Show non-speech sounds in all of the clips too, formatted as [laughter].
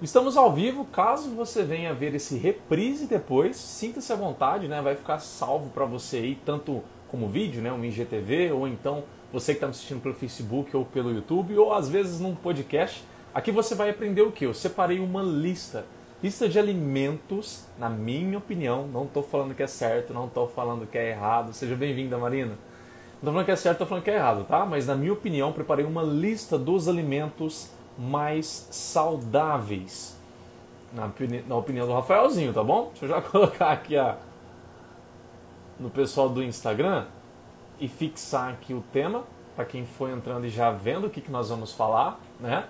Estamos ao vivo, caso você venha ver esse reprise depois, sinta-se à vontade, né? Vai ficar salvo para você aí, tanto como vídeo, né? Um IGTV, ou então você que está me assistindo pelo Facebook ou pelo YouTube, ou às vezes num podcast. Aqui você vai aprender o que? Eu separei uma lista. Lista de alimentos, na minha opinião, não estou falando que é certo, não estou falando que é errado. Seja bem-vinda, Marina. Não estou falando que é certo, estou falando que é errado, tá? Mas na minha opinião, preparei uma lista dos alimentos mais saudáveis. Na, na opinião do Rafaelzinho, tá bom? Deixa eu já [laughs] colocar aqui a, no pessoal do Instagram e fixar aqui o tema para quem foi entrando e já vendo o que, que nós vamos falar, né?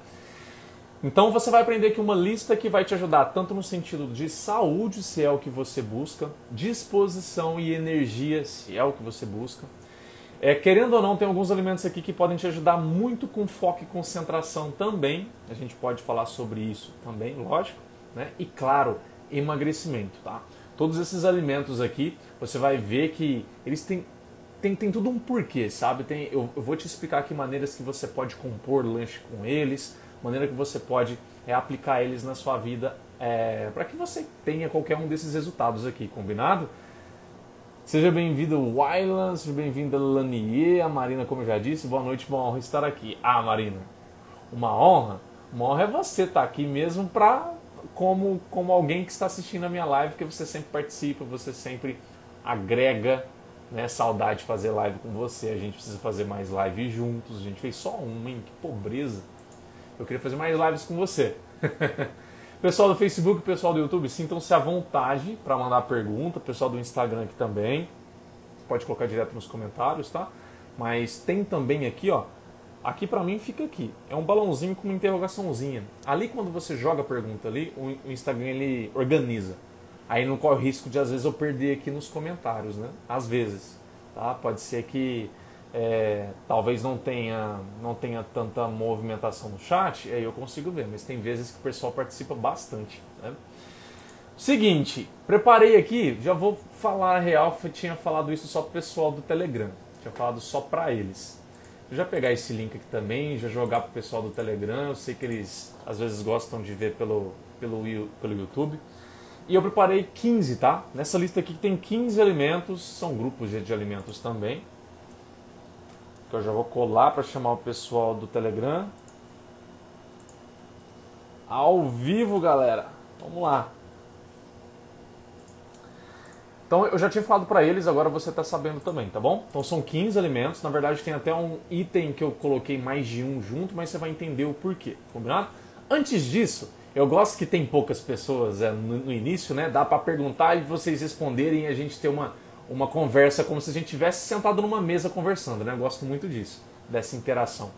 Então você vai aprender aqui uma lista que vai te ajudar tanto no sentido de saúde, se é o que você busca, disposição e energia, se é o que você busca, é, querendo ou não, tem alguns alimentos aqui que podem te ajudar muito com foco e concentração também. A gente pode falar sobre isso também, lógico. Né? E claro, emagrecimento. Tá? Todos esses alimentos aqui, você vai ver que eles têm, têm, têm tudo um porquê, sabe? Tem, eu, eu vou te explicar aqui maneiras que você pode compor lanche com eles, maneira que você pode é, aplicar eles na sua vida é, para que você tenha qualquer um desses resultados aqui, combinado? Seja bem-vindo, Wylan, seja bem-vinda, Lanier, a Marina, como eu já disse, boa noite, uma honra estar aqui. Ah, Marina, uma honra? Uma honra é você estar aqui mesmo para como, como alguém que está assistindo a minha live, que você sempre participa, você sempre agrega, né? Saudade de fazer live com você, a gente precisa fazer mais lives juntos, a gente fez só uma, hein? Que pobreza. Eu queria fazer mais lives com você. [laughs] Pessoal do Facebook, pessoal do YouTube, sintam-se à vontade para mandar pergunta. Pessoal do Instagram aqui também. Pode colocar direto nos comentários, tá? Mas tem também aqui, ó. Aqui para mim fica aqui. É um balãozinho com uma interrogaçãozinha. Ali quando você joga a pergunta ali, o Instagram ele organiza. Aí não corre o risco de às vezes eu perder aqui nos comentários, né? Às vezes, tá? Pode ser que é, talvez não tenha, não tenha tanta movimentação no chat, aí eu consigo ver, mas tem vezes que o pessoal participa bastante. Né? Seguinte, preparei aqui, já vou falar a real, tinha falado isso só pro pessoal do Telegram, tinha falado só para eles. Vou já pegar esse link aqui também, já jogar pro pessoal do Telegram, eu sei que eles às vezes gostam de ver pelo, pelo, pelo YouTube. E eu preparei 15, tá? Nessa lista aqui tem 15 alimentos, são grupos de alimentos também, que eu já vou colar para chamar o pessoal do Telegram. Ao vivo, galera. Vamos lá. Então eu já tinha falado para eles, agora você está sabendo também, tá bom? Então são 15 alimentos, na verdade tem até um item que eu coloquei mais de um junto, mas você vai entender o porquê, combinado? Antes disso, eu gosto que tem poucas pessoas é, no, no início, né? Dá para perguntar e vocês responderem e a gente ter uma, uma conversa como se a gente tivesse sentado numa mesa conversando, né? Eu gosto muito disso, dessa interação.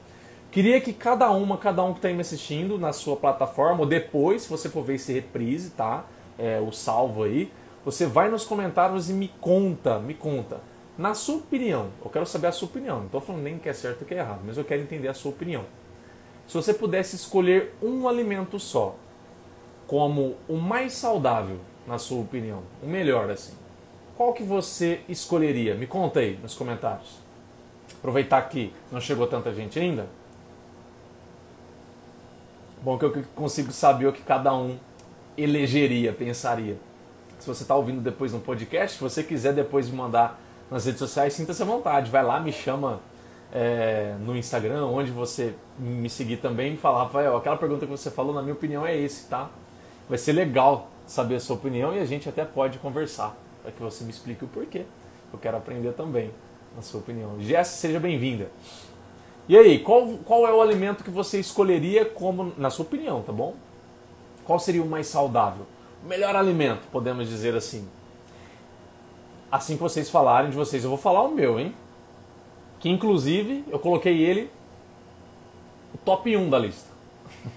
Queria que cada uma, cada um que está me assistindo na sua plataforma, ou depois, se você for ver esse reprise, tá? É, o salvo aí, você vai nos comentários e me conta, me conta. Na sua opinião, eu quero saber a sua opinião. Não estou falando nem que é certo ou que é errado, mas eu quero entender a sua opinião. Se você pudesse escolher um alimento só, como o mais saudável, na sua opinião, o melhor assim, qual que você escolheria? Me conta aí nos comentários. Aproveitar que não chegou tanta gente ainda. Bom que eu consigo saber o que cada um elegeria, pensaria. Se você está ouvindo depois no podcast, se você quiser depois me mandar nas redes sociais, sinta-se à vontade. Vai lá, me chama é, no Instagram, onde você me seguir também, e falar, Rafael, aquela pergunta que você falou, na minha opinião, é esse, tá? Vai ser legal saber a sua opinião e a gente até pode conversar para que você me explique o porquê. Eu quero aprender também, na sua opinião. Jess, seja bem-vinda. E aí, qual, qual é o alimento que você escolheria como, na sua opinião, tá bom? Qual seria o mais saudável? O melhor alimento, podemos dizer assim. Assim que vocês falarem de vocês, eu vou falar o meu, hein? Que inclusive eu coloquei ele o top 1 da lista.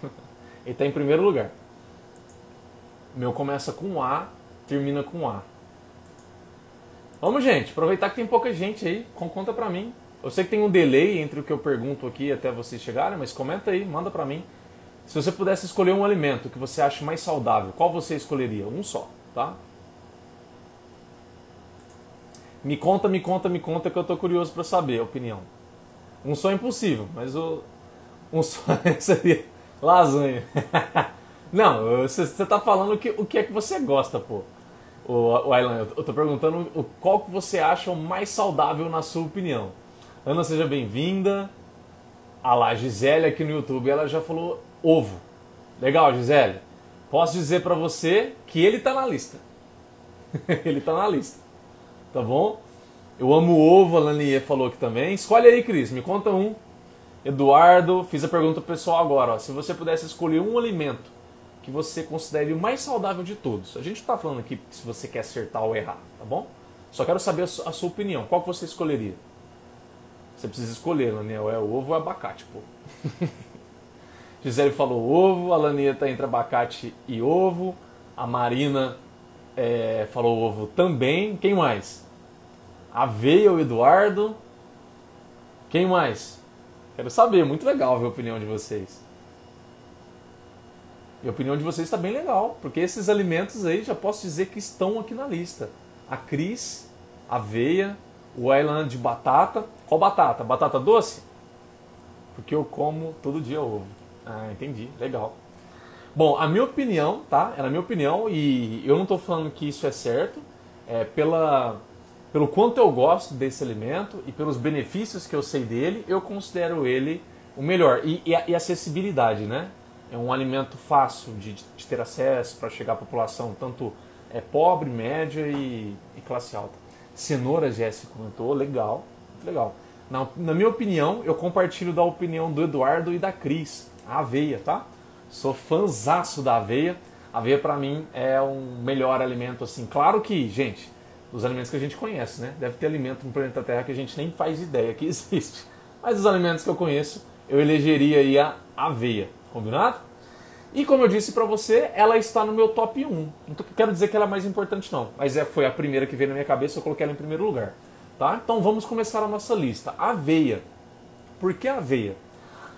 [laughs] ele está em primeiro lugar. O meu começa com A, termina com A. Vamos, gente, aproveitar que tem pouca gente aí, conta pra mim. Eu sei que tem um delay entre o que eu pergunto aqui até vocês chegarem, mas comenta aí, manda pra mim. Se você pudesse escolher um alimento que você acha mais saudável, qual você escolheria? Um só, tá? Me conta, me conta, me conta que eu tô curioso para saber a opinião. Um só é impossível, mas o um só [laughs] seria lasanha. [laughs] Não, você está falando que, o que é que você gosta, pô. O, o Aylan, eu tô perguntando o, qual que você acha o mais saudável na sua opinião. Ana, seja bem-vinda. Ah lá, Gisele aqui no YouTube, ela já falou ovo. Legal, Gisele. Posso dizer para você que ele tá na lista. [laughs] ele tá na lista. Tá bom? Eu amo ovo, a Lanier falou aqui também. Escolhe aí, Cris, me conta um. Eduardo, fiz a pergunta pessoal agora. Ó. Se você pudesse escolher um alimento que você considere o mais saudável de todos. A gente está falando aqui se você quer acertar ou errar, tá bom? Só quero saber a sua opinião. Qual que você escolheria? Você precisa escolher, Laniel. É ovo ou abacate, pô. [laughs] Gisele falou ovo, a Lania tá entre abacate e ovo. A Marina é, falou ovo também. Quem mais? Aveia ou Eduardo? Quem mais? Quero saber, muito legal ver a opinião de vocês. E a opinião de vocês está bem legal, porque esses alimentos aí já posso dizer que estão aqui na lista. A Cris, aveia, o Island de batata. Qual batata? Batata doce? Porque eu como todo dia ovo. Ah, entendi. Legal. Bom, a minha opinião, tá? É a minha opinião e eu não estou falando que isso é certo. É pela, pelo quanto eu gosto desse alimento e pelos benefícios que eu sei dele, eu considero ele o melhor. E, e, e acessibilidade, né? É um alimento fácil de, de ter acesso para chegar à população, tanto é pobre, média e, e classe alta. Cenoura, Jéssica comentou, legal, legal. Na, na, minha opinião, eu compartilho da opinião do Eduardo e da Cris, a aveia, tá? Sou fãzaço da aveia. A aveia para mim é um melhor alimento assim. Claro que, gente, os alimentos que a gente conhece, né? Deve ter alimento no planeta Terra que a gente nem faz ideia que [laughs] existe. Mas os alimentos que eu conheço, eu elegeria aí a aveia. Combinado? E como eu disse para você, ela está no meu top 1. Não quero dizer que ela é mais importante não, mas é, foi a primeira que veio na minha cabeça, eu coloquei ela em primeiro lugar. Tá? Então vamos começar a nossa lista. Aveia. Por que aveia?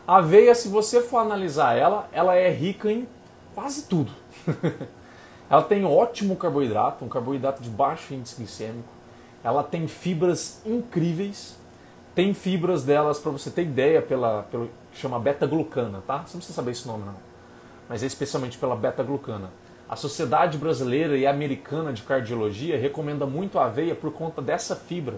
Aveia, se você for analisar ela, ela é rica em quase tudo. [laughs] ela tem ótimo carboidrato, um carboidrato de baixo índice glicêmico. Ela tem fibras incríveis. Tem fibras delas, para você ter ideia, pela, pelo que chama beta-glucana, tá? Você não precisa saber esse nome não mas é especialmente pela beta-glucana. A Sociedade Brasileira e Americana de Cardiologia recomenda muito a aveia por conta dessa fibra.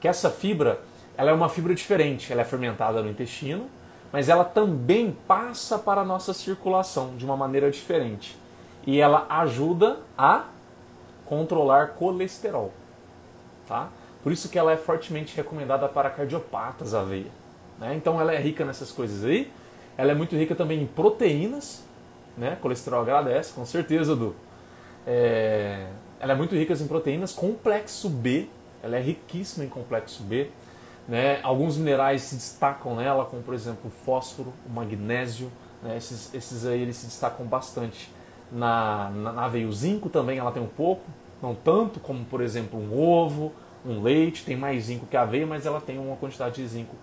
Que essa fibra, ela é uma fibra diferente, ela é fermentada no intestino, mas ela também passa para a nossa circulação de uma maneira diferente. E ela ajuda a controlar colesterol, tá? Por isso que ela é fortemente recomendada para cardiopatas a aveia. Né? Então ela é rica nessas coisas aí. Ela é muito rica também em proteínas, né? Colesterol agradece, com certeza, Du. É, ela é muito rica em proteínas, complexo B, ela é riquíssima em complexo B. Né? Alguns minerais se destacam nela, como por exemplo o fósforo, o magnésio, né? esses, esses aí eles se destacam bastante na, na, na aveia. O zinco também ela tem um pouco, não tanto como por exemplo um ovo, um leite, tem mais zinco que a aveia, mas ela tem uma quantidade de zinco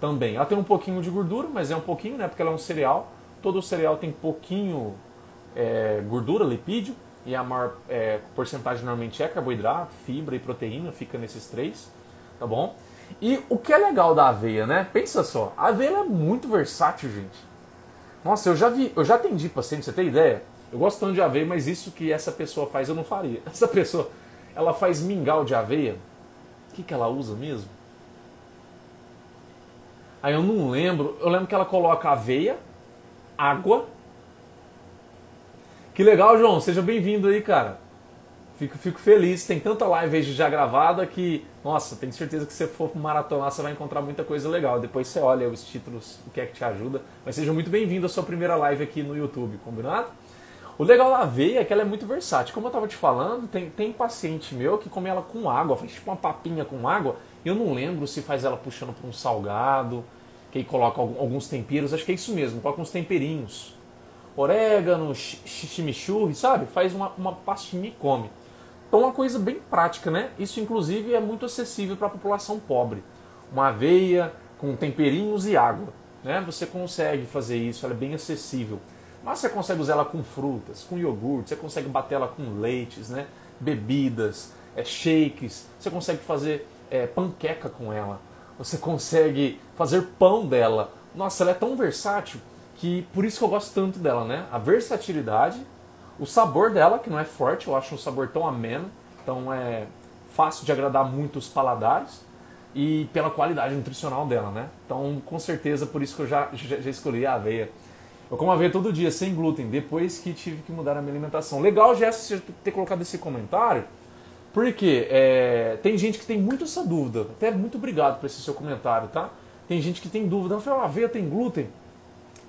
também. Ela tem um pouquinho de gordura, mas é um pouquinho, né? Porque ela é um cereal, todo cereal tem pouquinho é, gordura, lipídio, e a maior é, porcentagem normalmente é carboidrato, fibra e proteína, fica nesses três, tá bom? E o que é legal da aveia, né? Pensa só, a aveia é muito versátil, gente. Nossa, eu já vi, eu já atendi paciente, você tem ideia? Eu gosto tanto de aveia, mas isso que essa pessoa faz eu não faria. [laughs] Essa pessoa, ela faz mingau de aveia. Que, que ela usa mesmo? Aí eu não lembro. Eu lembro que ela coloca aveia, água. Que legal, João. Seja bem-vindo aí, cara. Fico, fico feliz. Tem tanta live já gravada que, nossa, tenho certeza que se você for maratonar, você vai encontrar muita coisa legal. Depois você olha os títulos, o que é que te ajuda. Mas seja muito bem-vindo à sua primeira live aqui no YouTube, combinado? O legal da aveia é que ela é muito versátil. Como eu estava te falando, tem, tem paciente meu que come ela com água, faz tipo uma papinha com água. Eu não lembro se faz ela puxando para um salgado, que aí coloca alguns temperos, acho que é isso mesmo, coloca uns temperinhos. Orégano, chimichurri, sabe? Faz uma, uma pastinha e come. Então uma coisa bem prática, né? Isso inclusive é muito acessível para a população pobre. Uma aveia com temperinhos e água. Né? Você consegue fazer isso, ela é bem acessível. Mas você consegue usar ela com frutas, com iogurte, você consegue bater ela com leites, né? bebidas, é, shakes, você consegue fazer é, panqueca com ela você consegue fazer pão dela. Nossa, ela é tão versátil que por isso que eu gosto tanto dela, né? A versatilidade, o sabor dela, que não é forte, eu acho um sabor tão ameno, então é fácil de agradar muito os paladares e pela qualidade nutricional dela, né? Então, com certeza, por isso que eu já, já, já escolhi a aveia. Eu como aveia todo dia, sem glúten, depois que tive que mudar a minha alimentação. Legal, Jéssica, você ter colocado esse comentário, porque é, tem gente que tem muito essa dúvida. Até muito obrigado por esse seu comentário, tá? Tem gente que tem dúvida. Rafael, a aveia tem glúten?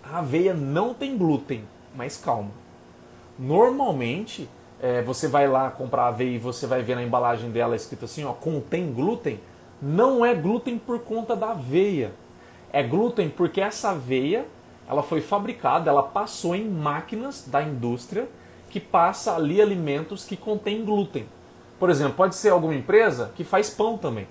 A aveia não tem glúten, mas calma. Normalmente, é, você vai lá comprar aveia e você vai ver na embalagem dela escrito assim, ó, contém glúten. Não é glúten por conta da aveia. É glúten porque essa aveia, ela foi fabricada, ela passou em máquinas da indústria que passa ali alimentos que contêm glúten. Por exemplo, pode ser alguma empresa que faz pão também,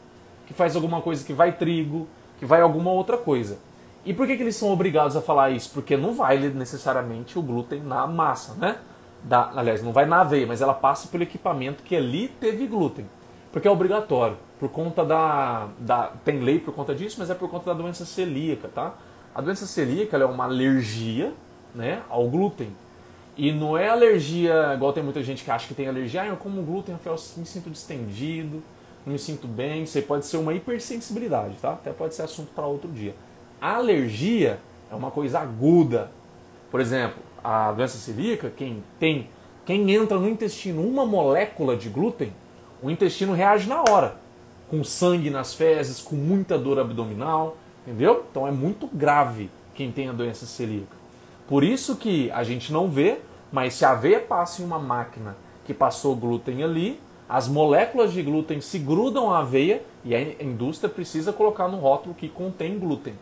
que faz alguma coisa que vai trigo, que vai alguma outra coisa. E por que, que eles são obrigados a falar isso? Porque não vai necessariamente o glúten na massa, né? Da, aliás, não vai na aveia, mas ela passa pelo equipamento que ali teve glúten. Porque é obrigatório, por conta da, da. Tem lei por conta disso, mas é por conta da doença celíaca, tá? A doença celíaca é uma alergia né, ao glúten. E não é alergia, igual tem muita gente que acha que tem alergia, ah, eu como glúten, eu me sinto distendido, não me sinto bem. Isso aí pode ser uma hipersensibilidade, tá? Até pode ser assunto para outro dia. A alergia é uma coisa aguda. Por exemplo, a doença celíaca, quem tem, quem entra no intestino uma molécula de glúten, o intestino reage na hora, com sangue nas fezes, com muita dor abdominal, entendeu? Então é muito grave quem tem a doença celíaca. Por isso que a gente não vê, mas se a aveia passa em uma máquina que passou glúten ali, as moléculas de glúten se grudam à aveia e a indústria precisa colocar no rótulo que contém glúten.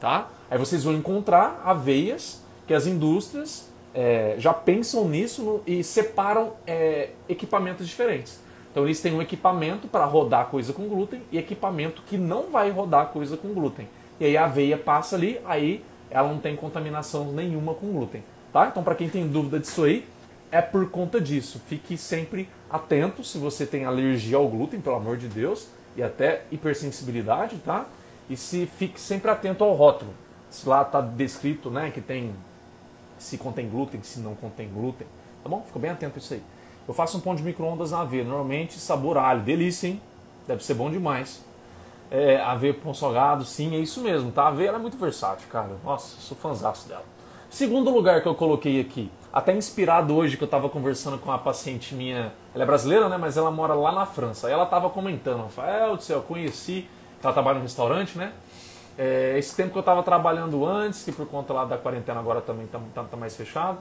Tá? Aí vocês vão encontrar aveias que as indústrias é, já pensam nisso no, e separam é, equipamentos diferentes. Então eles têm um equipamento para rodar coisa com glúten e equipamento que não vai rodar coisa com glúten. E aí a aveia passa ali, aí ela não tem contaminação nenhuma com glúten. Tá? Então para quem tem dúvida disso aí, é por conta disso. Fique sempre atento se você tem alergia ao glúten, pelo amor de Deus, e até hipersensibilidade, tá? E se fique sempre atento ao rótulo. Se lá está descrito, né, que tem se contém glúten, se não contém glúten, tá bom? Fica bem atento a isso aí. Eu faço um pão de micro-ondas na aveia, normalmente sabor alho, delícia, hein? Deve ser bom demais. É, aveia pão salgado, sim, é isso mesmo, tá? A aveia é muito versátil, cara. Nossa, sou fãzaço dela. Segundo lugar que eu coloquei aqui, até inspirado hoje que eu estava conversando com uma paciente minha, ela é brasileira, né? Mas ela mora lá na França. Aí ela estava comentando, Rafael do céu, eu conheci, ela trabalha no restaurante, né? É, esse tempo que eu estava trabalhando antes, que por conta lá da quarentena agora também está tá, tá mais fechado,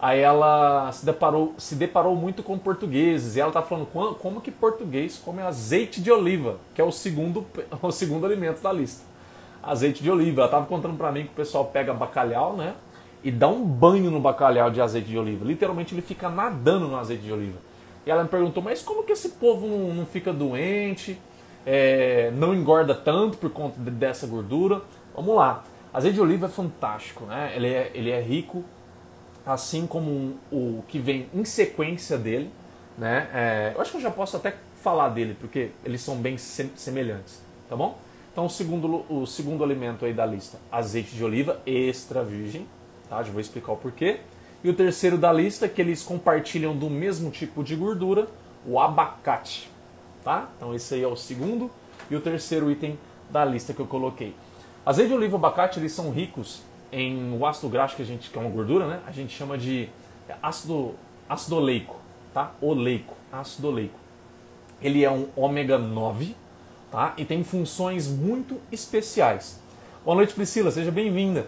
Aí ela se deparou, se deparou muito com portugueses e ela tá falando como, que português come azeite de oliva, que é o segundo, [laughs] o segundo alimento da lista. Azeite de oliva. Ela tava contando para mim que o pessoal pega bacalhau, né? E dá um banho no bacalhau de azeite de oliva. Literalmente ele fica nadando no azeite de oliva. E ela me perguntou, mas como que esse povo não, não fica doente, é, não engorda tanto por conta dessa gordura? Vamos lá. Azeite de oliva é fantástico, né? Ele é, ele é rico assim como o que vem em sequência dele. Né? É, eu acho que eu já posso até falar dele, porque eles são bem semelhantes, tá bom? Então o segundo, o segundo alimento aí da lista, azeite de oliva extra virgem, tá? Já vou explicar o porquê. E o terceiro da lista, que eles compartilham do mesmo tipo de gordura, o abacate, tá? Então esse aí é o segundo e o terceiro item da lista que eu coloquei. Azeite de oliva e abacate, eles são ricos em o ácido graxo que a gente que é uma gordura, né? A gente chama de ácido ácido oleico, tá? Oleico, ácido oleico. Ele é um ômega 9, tá? E tem funções muito especiais. Boa noite, Priscila, seja bem-vinda.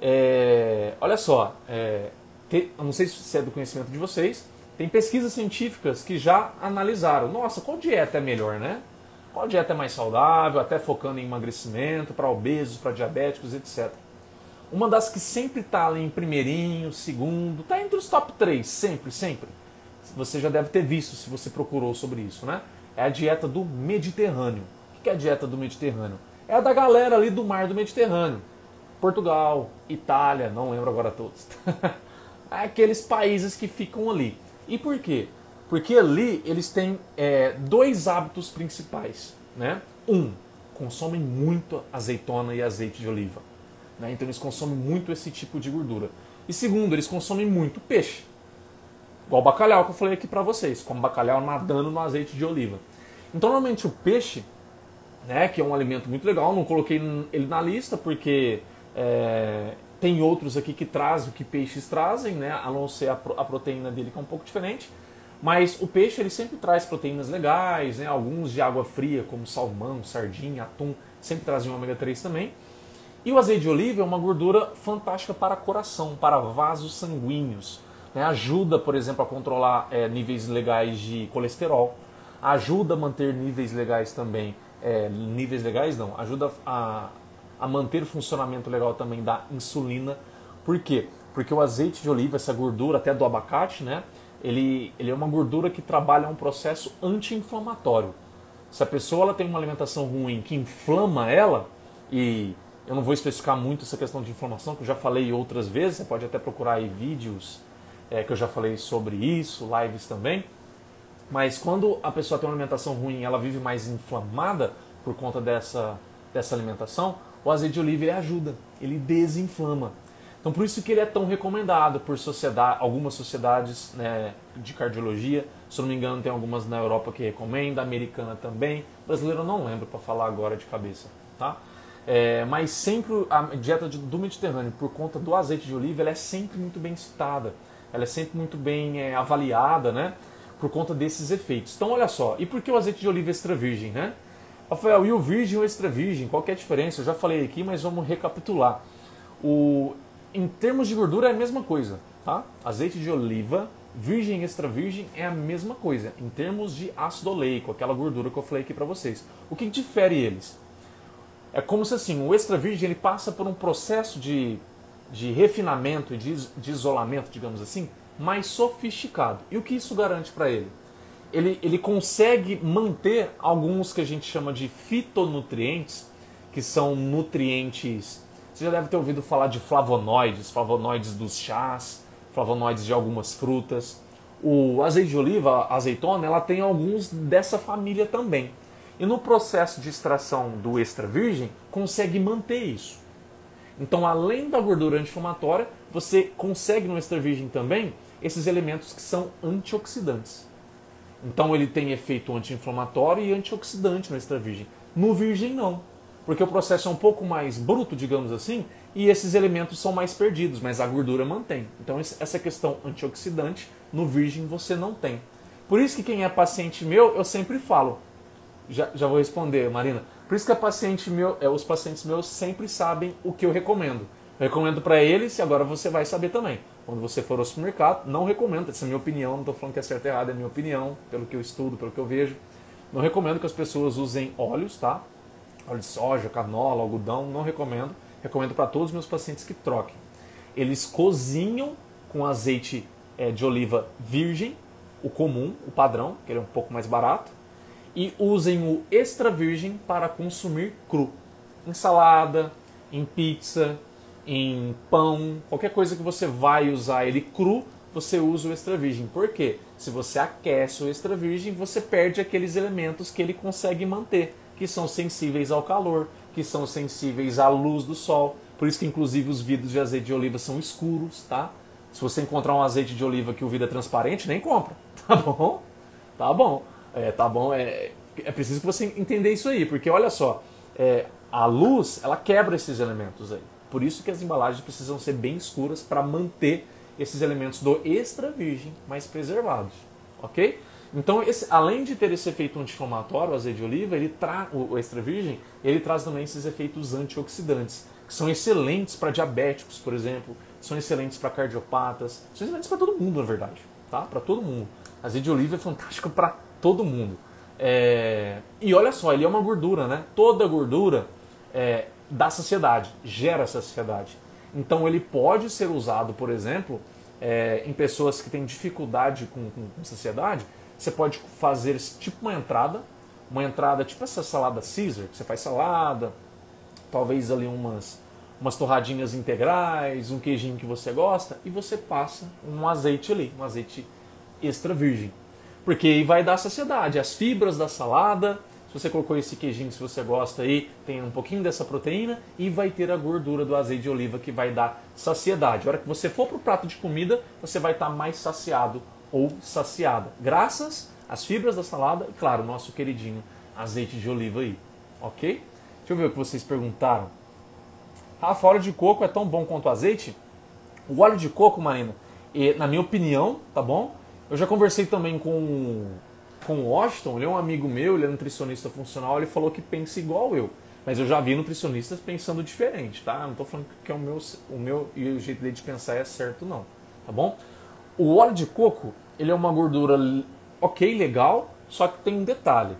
É, olha só, é, te, não sei se é do conhecimento de vocês, tem pesquisas científicas que já analisaram. Nossa, qual dieta é melhor, né? Qual dieta é mais saudável, até focando em emagrecimento, para obesos, para diabéticos, etc. Uma das que sempre está ali em primeirinho, segundo, está entre os top 3, sempre, sempre. Você já deve ter visto se você procurou sobre isso, né? É a dieta do Mediterrâneo. O que é a dieta do Mediterrâneo? É a da galera ali do mar do Mediterrâneo. Portugal, Itália, não lembro agora todos. [laughs] Aqueles países que ficam ali. E por quê? Porque ali eles têm é, dois hábitos principais. Né? Um, consomem muito azeitona e azeite de oliva. Né? Então eles consomem muito esse tipo de gordura. E segundo, eles consomem muito peixe. Igual o bacalhau que eu falei aqui para vocês, como bacalhau nadando no azeite de oliva. Então normalmente o peixe, né, que é um alimento muito legal, não coloquei ele na lista porque é, tem outros aqui que trazem o que peixes trazem, né, a não ser a, a proteína dele que é um pouco diferente. Mas o peixe ele sempre traz proteínas legais, né? alguns de água fria, como salmão, sardinha, atum, sempre trazem ômega 3 também. E o azeite de oliva é uma gordura fantástica para coração, para vasos sanguíneos. Né? Ajuda, por exemplo, a controlar é, níveis legais de colesterol. Ajuda a manter níveis legais também. É, níveis legais não, ajuda a, a manter o funcionamento legal também da insulina. Por quê? Porque o azeite de oliva, essa gordura até do abacate, né? ele, ele é uma gordura que trabalha um processo anti-inflamatório. Se a pessoa ela tem uma alimentação ruim que inflama ela, e eu não vou especificar muito essa questão de inflamação, que eu já falei outras vezes, você pode até procurar aí vídeos é, que eu já falei sobre isso, lives também. Mas quando a pessoa tem uma alimentação ruim ela vive mais inflamada por conta dessa, dessa alimentação, o azeite de oliva ele ajuda, ele desinflama. Então por isso que ele é tão recomendado por sociedade, algumas sociedades né, de cardiologia. Se não me engano, tem algumas na Europa que recomenda, americana também. Brasileiro não lembro para falar agora de cabeça, tá? É, mas sempre a dieta do Mediterrâneo, por conta do azeite de oliva, ela é sempre muito bem citada. Ela é sempre muito bem é, avaliada, né? Por conta desses efeitos. Então, olha só, e por que o azeite de oliva extra virgem, né? Rafael, e o virgem ou extra virgem? Qual é a diferença? Eu já falei aqui, mas vamos recapitular. O, em termos de gordura é a mesma coisa, tá? Azeite de oliva, virgem e extra virgem é a mesma coisa em termos de ácido oleico, aquela gordura que eu falei aqui para vocês. O que difere eles? É como se assim, o extra virgem ele passa por um processo de, de refinamento e de, de isolamento, digamos assim, mais sofisticado. E o que isso garante para ele? ele? Ele consegue manter alguns que a gente chama de fitonutrientes, que são nutrientes você já deve ter ouvido falar de flavonoides, flavonoides dos chás, flavonoides de algumas frutas. O azeite de oliva, a azeitona, ela tem alguns dessa família também. E no processo de extração do extra virgem, consegue manter isso. Então, além da gordura anti-inflamatória, você consegue no extra virgem também esses elementos que são antioxidantes. Então, ele tem efeito anti-inflamatório e antioxidante no extra virgem. No virgem, não porque o processo é um pouco mais bruto, digamos assim, e esses elementos são mais perdidos, mas a gordura mantém. Então essa questão antioxidante no virgem você não tem. Por isso que quem é paciente meu, eu sempre falo, já, já vou responder, Marina. Por isso que paciente meu, é, os pacientes meus sempre sabem o que eu recomendo. Eu recomendo para eles e agora você vai saber também. Quando você for ao supermercado, não recomendo, essa é a minha opinião, não estou falando que é certo ou errado, é a minha opinião, pelo que eu estudo, pelo que eu vejo. Não recomendo que as pessoas usem óleos, tá? óleo de soja, canola, algodão, não recomendo. Recomendo para todos os meus pacientes que troquem. Eles cozinham com azeite é, de oliva virgem, o comum, o padrão, que ele é um pouco mais barato, e usem o extra virgem para consumir cru. Em salada, em pizza, em pão, qualquer coisa que você vai usar ele cru, você usa o extra virgem. Por quê? Se você aquece o extra virgem, você perde aqueles elementos que ele consegue manter que são sensíveis ao calor, que são sensíveis à luz do sol. Por isso que inclusive os vidros de azeite de oliva são escuros, tá? Se você encontrar um azeite de oliva que o vidro é transparente, nem compra, [laughs] tá bom? Tá bom, é, tá bom. É, é preciso que você entenda isso aí, porque olha só, é, a luz ela quebra esses elementos aí. Por isso que as embalagens precisam ser bem escuras para manter esses elementos do extra virgem mais preservados, ok? Então, esse, além de ter esse efeito anti-inflamatório, o azeite de oliva, ele tra, o extra virgem, ele traz também esses efeitos antioxidantes, que são excelentes para diabéticos, por exemplo, são excelentes para cardiopatas, são excelentes para todo mundo, na verdade, tá? Para todo mundo. Azeite de oliva é fantástico para todo mundo. É... E olha só, ele é uma gordura, né? Toda gordura é, dá saciedade, gera saciedade. Então ele pode ser usado, por exemplo, é, em pessoas que têm dificuldade com, com, com saciedade, você pode fazer tipo uma entrada, uma entrada tipo essa salada Caesar, que você faz salada, talvez ali umas, umas torradinhas integrais, um queijinho que você gosta, e você passa um azeite ali, um azeite extra virgem. Porque aí vai dar saciedade. As fibras da salada, se você colocou esse queijinho, se você gosta aí, tem um pouquinho dessa proteína e vai ter a gordura do azeite de oliva que vai dar saciedade. A hora que você for para o prato de comida, você vai estar tá mais saciado ou saciada. Graças às fibras da salada e, claro, o nosso queridinho azeite de oliva aí. Ok? Deixa eu ver o que vocês perguntaram. Rafa, óleo de coco é tão bom quanto o azeite? O óleo de coco, Marina, na minha opinião, tá bom? Eu já conversei também com, com o Washington, ele é um amigo meu, ele é nutricionista funcional, ele falou que pensa igual eu. Mas eu já vi nutricionistas pensando diferente, tá? Não estou falando que é o meu, o meu e o jeito dele de pensar é certo, não. Tá bom? O óleo de coco, ele é uma gordura ok, legal, só que tem um detalhe.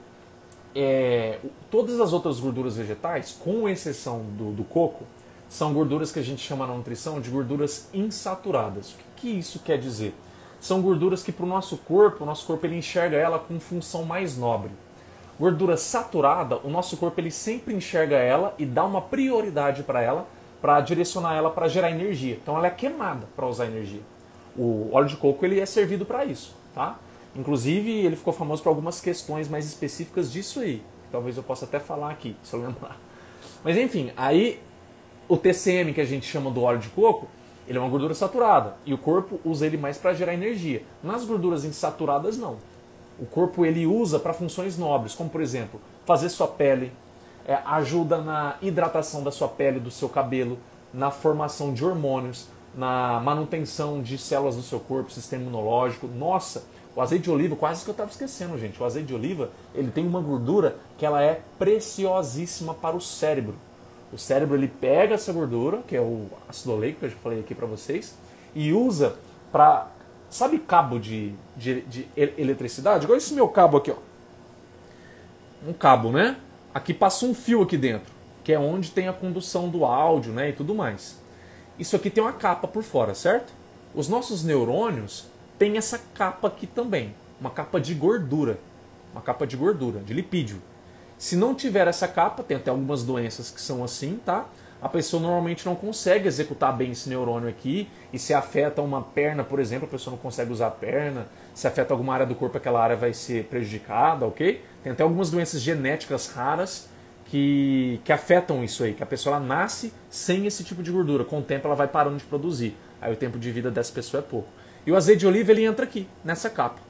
É, todas as outras gorduras vegetais, com exceção do, do coco, são gorduras que a gente chama na nutrição de gorduras insaturadas. O que, que isso quer dizer? São gorduras que para o nosso corpo, o nosso corpo ele enxerga ela com função mais nobre. Gordura saturada, o nosso corpo ele sempre enxerga ela e dá uma prioridade para ela, para direcionar ela para gerar energia. Então ela é queimada para usar energia. O óleo de coco ele é servido para isso, tá? Inclusive ele ficou famoso por algumas questões mais específicas disso aí. Talvez eu possa até falar aqui, [laughs] se eu lembrar. Mas enfim, aí o TCM, que a gente chama do óleo de coco, ele é uma gordura saturada e o corpo usa ele mais para gerar energia. Nas gorduras insaturadas, não. O corpo ele usa para funções nobres, como por exemplo, fazer sua pele, é, ajuda na hidratação da sua pele, do seu cabelo, na formação de hormônios, na manutenção de células do seu corpo, sistema imunológico. Nossa, o azeite de oliva, quase que eu estava esquecendo, gente. O azeite de oliva, ele tem uma gordura que ela é preciosíssima para o cérebro. O cérebro ele pega essa gordura, que é o ácido oleico que eu já falei aqui para vocês, e usa para sabe cabo de, de, de, eletricidade? Igual esse meu cabo aqui, ó. Um cabo, né? Aqui passa um fio aqui dentro, que é onde tem a condução do áudio, né, e tudo mais. Isso aqui tem uma capa por fora, certo? Os nossos neurônios têm essa capa aqui também, uma capa de gordura, uma capa de gordura, de lipídio. Se não tiver essa capa, tem até algumas doenças que são assim, tá? A pessoa normalmente não consegue executar bem esse neurônio aqui, e se afeta uma perna, por exemplo, a pessoa não consegue usar a perna, se afeta alguma área do corpo, aquela área vai ser prejudicada, ok? Tem até algumas doenças genéticas raras que, que afetam isso aí, que a pessoa nasce sem esse tipo de gordura, com o tempo ela vai parando de produzir, aí o tempo de vida dessa pessoa é pouco. E o azeite de oliva ele entra aqui, nessa capa,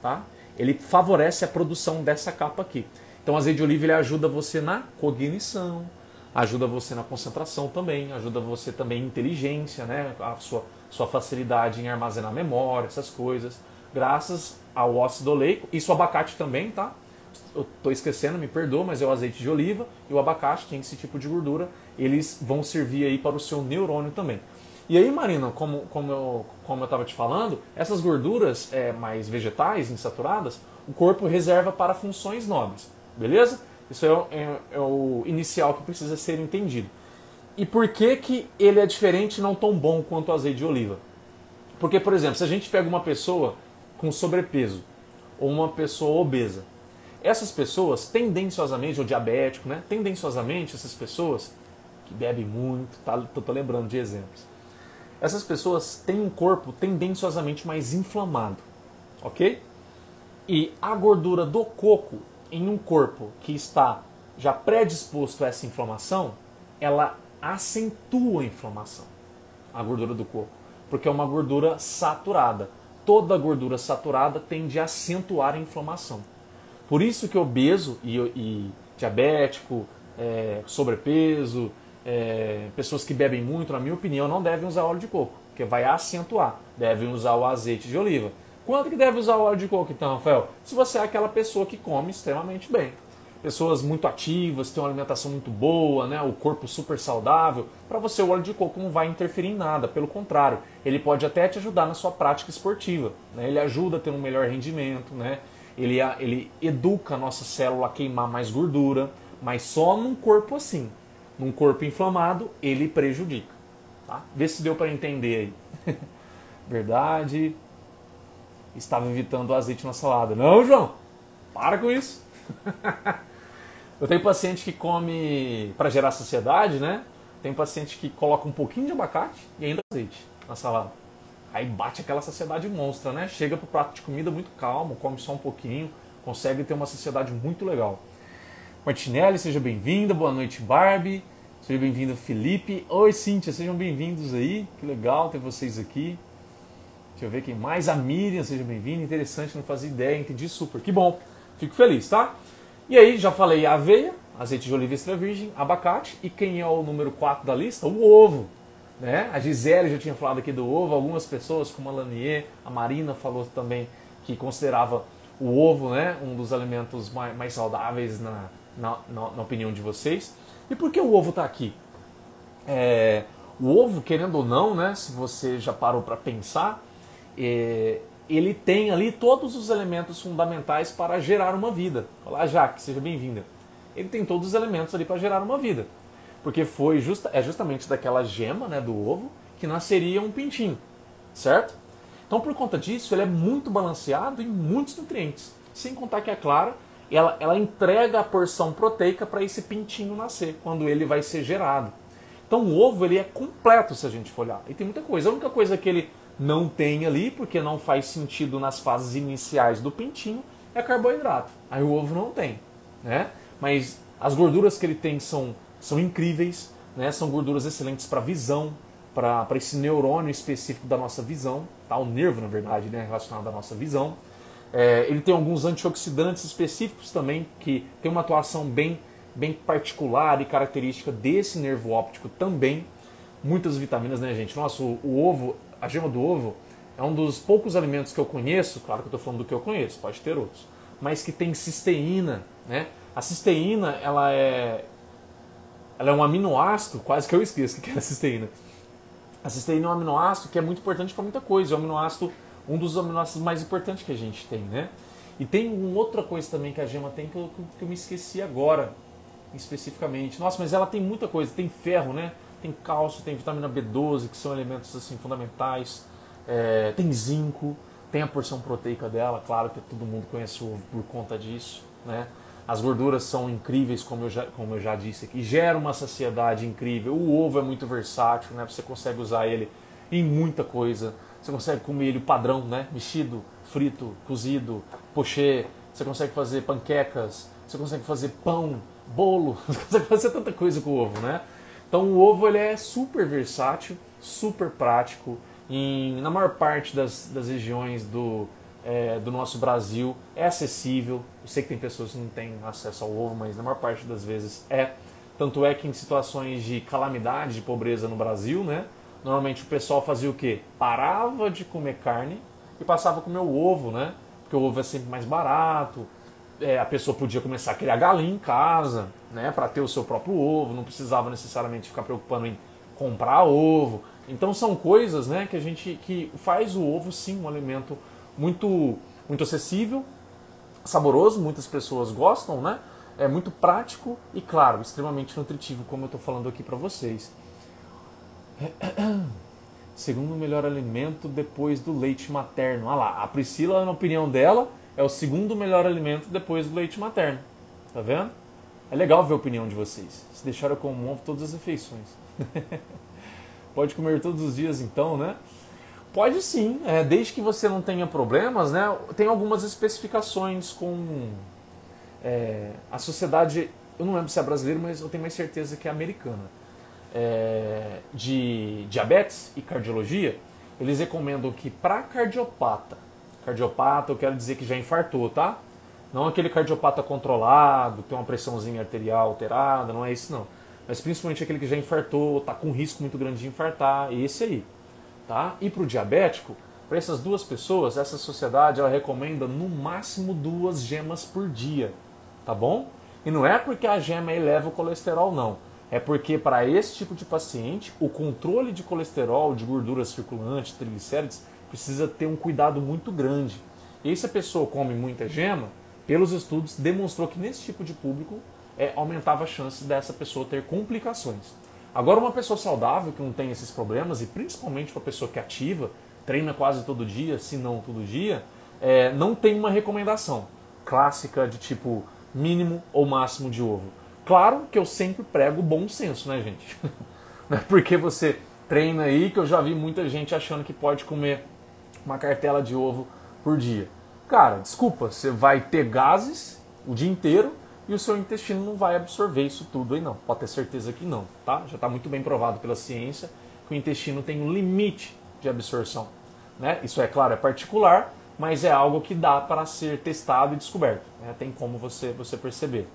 tá? Ele favorece a produção dessa capa aqui. Então, o azeite de oliva ele ajuda você na cognição, ajuda você na concentração também, ajuda você também em inteligência, né? a sua, sua facilidade em armazenar memória, essas coisas, graças ao ácido oleico. Isso o abacate também, tá? Eu estou esquecendo, me perdoa, mas é o azeite de oliva e o abacate tem esse tipo de gordura. Eles vão servir aí para o seu neurônio também. E aí, Marina, como, como eu como estava te falando, essas gorduras é, mais vegetais, insaturadas, o corpo reserva para funções nobres. Beleza? Isso é, é, é, o inicial que precisa ser entendido. E por que, que ele é diferente e não tão bom quanto o azeite de oliva? Porque, por exemplo, se a gente pega uma pessoa com sobrepeso ou uma pessoa obesa, essas pessoas, tendenciosamente, ou diabético, né? Tendenciosamente, essas pessoas que bebem muito, tá? Tô, tô lembrando de exemplos. Essas pessoas têm um corpo tendenciosamente mais inflamado, ok? E a gordura do coco em um corpo que está já predisposto a essa inflamação, ela acentua a inflamação, a gordura do corpo, porque é uma gordura saturada. Toda gordura saturada tende a acentuar a inflamação. Por isso que obeso e, e diabético, é, sobrepeso, é, pessoas que bebem muito, na minha opinião, não devem usar óleo de coco, porque vai acentuar. Devem usar o azeite de oliva. Quanto que deve usar o óleo de coco então, Rafael? Se você é aquela pessoa que come extremamente bem. Pessoas muito ativas, têm uma alimentação muito boa, né? o corpo super saudável. Para você o óleo de coco não vai interferir em nada, pelo contrário, ele pode até te ajudar na sua prática esportiva. Né? Ele ajuda a ter um melhor rendimento, né? ele, ele educa a nossa célula a queimar mais gordura, mas só num corpo assim. Num corpo inflamado, ele prejudica. Tá? Vê se deu para entender aí. [laughs] Verdade estava evitando o azeite na salada. Não, João, para com isso. [laughs] Eu tenho paciente que come para gerar saciedade, né? Tem paciente que coloca um pouquinho de abacate e ainda azeite na salada. Aí bate aquela saciedade monstra, né? Chega pro prato de comida muito calmo, come só um pouquinho, consegue ter uma saciedade muito legal. Martinelli, seja bem-vinda. Boa noite, Barbie. Seja bem-vindo, Felipe. Oi, Cíntia, sejam bem-vindos aí. Que legal ter vocês aqui. Deixa eu ver quem mais. A Miriam, seja bem-vinda. Interessante, não fazia ideia, entendi super. Que bom. Fico feliz, tá? E aí, já falei aveia, azeite de oliva extra virgem, abacate. E quem é o número 4 da lista? O ovo. Né? A Gisele já tinha falado aqui do ovo. Algumas pessoas, como a Lanier, a Marina falou também que considerava o ovo né, um dos alimentos mais, mais saudáveis na, na, na, na opinião de vocês. E por que o ovo está aqui? É, o ovo, querendo ou não, né, se você já parou para pensar, é, ele tem ali todos os elementos fundamentais para gerar uma vida. Olá, Jaque, seja bem-vinda. Ele tem todos os elementos ali para gerar uma vida. Porque foi justa, é justamente daquela gema né, do ovo que nasceria um pintinho, certo? Então, por conta disso, ele é muito balanceado em muitos nutrientes. Sem contar que a clara ela, ela entrega a porção proteica para esse pintinho nascer, quando ele vai ser gerado. Então o ovo ele é completo se a gente for olhar. E tem muita coisa. A única coisa que ele não tem ali, porque não faz sentido nas fases iniciais do pintinho, é carboidrato. Aí o ovo não tem. Né? Mas as gorduras que ele tem são, são incríveis, né? são gorduras excelentes para visão, para esse neurônio específico da nossa visão, tá? o nervo, na verdade, né? relacionado à nossa visão. É, ele tem alguns antioxidantes específicos também, que tem uma atuação bem, bem particular e característica desse nervo óptico também. Muitas vitaminas, né, gente? Nossa, o, o ovo, a gema do ovo, é um dos poucos alimentos que eu conheço, claro que eu estou falando do que eu conheço, pode ter outros, mas que tem cisteína, né? A cisteína, ela é, ela é um aminoácido, quase que eu esqueço o que é a cisteína. A cisteína é um aminoácido que é muito importante para muita coisa, é um aminoácido um dos aminoácidos mais importantes que a gente tem, né? E tem uma outra coisa também que a gema tem que eu, que eu me esqueci agora, especificamente. Nossa, mas ela tem muita coisa. Tem ferro, né? Tem cálcio, tem vitamina B12, que são elementos assim fundamentais. É, tem zinco, tem a porção proteica dela. Claro que todo mundo conhece o ovo por conta disso, né? As gorduras são incríveis, como eu, já, como eu já disse aqui. Gera uma saciedade incrível. O ovo é muito versátil, né? Você consegue usar ele em muita coisa. Você consegue comer ele padrão, né? Mexido, frito, cozido, pochê. Você consegue fazer panquecas. Você consegue fazer pão, bolo. [laughs] Você consegue fazer tanta coisa com o ovo, né? Então o ovo ele é super versátil, super prático. Em, na maior parte das, das regiões do, é, do nosso Brasil é acessível. Eu sei que tem pessoas que não têm acesso ao ovo, mas na maior parte das vezes é. Tanto é que em situações de calamidade, de pobreza no Brasil, né? Normalmente o pessoal fazia o quê? Parava de comer carne e passava a comer o ovo, né? Porque o ovo é sempre mais barato. É, a pessoa podia começar a criar galinha em casa, né? Para ter o seu próprio ovo, não precisava necessariamente ficar preocupando em comprar ovo. Então são coisas, né, que a gente que faz o ovo sim um alimento muito muito acessível, saboroso, muitas pessoas gostam, né? É muito prático e claro, extremamente nutritivo, como eu estou falando aqui para vocês. [coughs] Segundo melhor alimento depois do leite materno. Olha lá, a Priscila, na opinião dela, é o segundo melhor alimento depois do leite materno. Tá vendo? É legal ver a opinião de vocês. Se deixar eu como todas as refeições. [laughs] Pode comer todos os dias então, né? Pode sim, é, desde que você não tenha problemas, né? Tem algumas especificações com é, a sociedade, eu não lembro se é brasileira, mas eu tenho mais certeza que é americana é, de diabetes e cardiologia, eles recomendam que para cardiopata, cardiopata eu quero dizer que já infartou, tá? Não aquele cardiopata controlado, tem uma pressãozinha arterial alterada, não é isso não. Mas principalmente aquele que já infartou, está com risco muito grande de infartar, esse aí. Tá? E para o diabético, para essas duas pessoas, essa sociedade ela recomenda no máximo duas gemas por dia, tá bom? E não é porque a gema eleva o colesterol, não. É porque para esse tipo de paciente, o controle de colesterol, de gordura circulante, triglicérides, precisa ter um cuidado muito grande. E se a pessoa come muita gema, pelos estudos demonstrou que nesse tipo de público é, aumentava a chance dessa pessoa ter complicações. Agora, uma pessoa saudável que não tem esses problemas, e principalmente uma pessoa que é ativa, treina quase todo dia, se não todo dia, é, não tem uma recomendação clássica de tipo mínimo ou máximo de ovo. Claro que eu sempre prego bom senso, né, gente? [laughs] Não é porque você treina aí que eu já vi muita gente achando que pode comer uma cartela de ovo por dia. Cara, desculpa, você vai ter gases o dia inteiro e o seu intestino não vai absorver isso tudo aí não. Pode ter certeza que não, tá? Já está muito bem provado pela ciência que o intestino tem um limite de absorção. Né? Isso é claro, é particular, mas é algo que dá para ser testado e descoberto. Né? Tem como você, você perceber.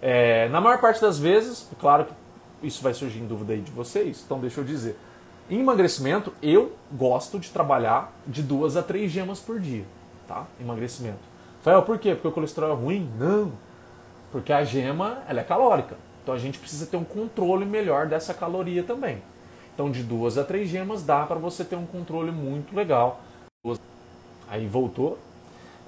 É, na maior parte das vezes, claro que isso vai surgir em dúvida aí de vocês, então deixa eu dizer. Em emagrecimento, eu gosto de trabalhar de duas a três gemas por dia, tá? Emagrecimento. Rafael, por quê? Porque o colesterol é ruim? Não. Porque a gema, ela é calórica. Então a gente precisa ter um controle melhor dessa caloria também. Então de duas a três gemas dá para você ter um controle muito legal. Aí voltou.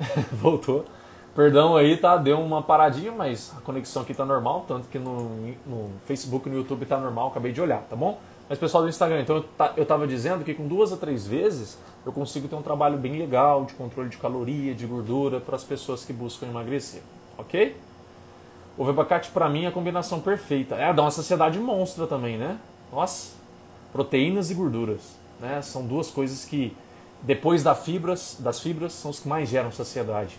[laughs] voltou. Perdão aí, tá? Deu uma paradinha, mas a conexão aqui tá normal, tanto que no, no Facebook e no YouTube tá normal, acabei de olhar, tá bom? Mas pessoal do Instagram, então eu, tá, eu tava dizendo que com duas a três vezes eu consigo ter um trabalho bem legal de controle de caloria, de gordura para as pessoas que buscam emagrecer, ok? O abacate para mim é a combinação perfeita. É, dá uma saciedade monstra também, né? Nossa, proteínas e gorduras, né? São duas coisas que depois das fibras, das fibras são os que mais geram saciedade.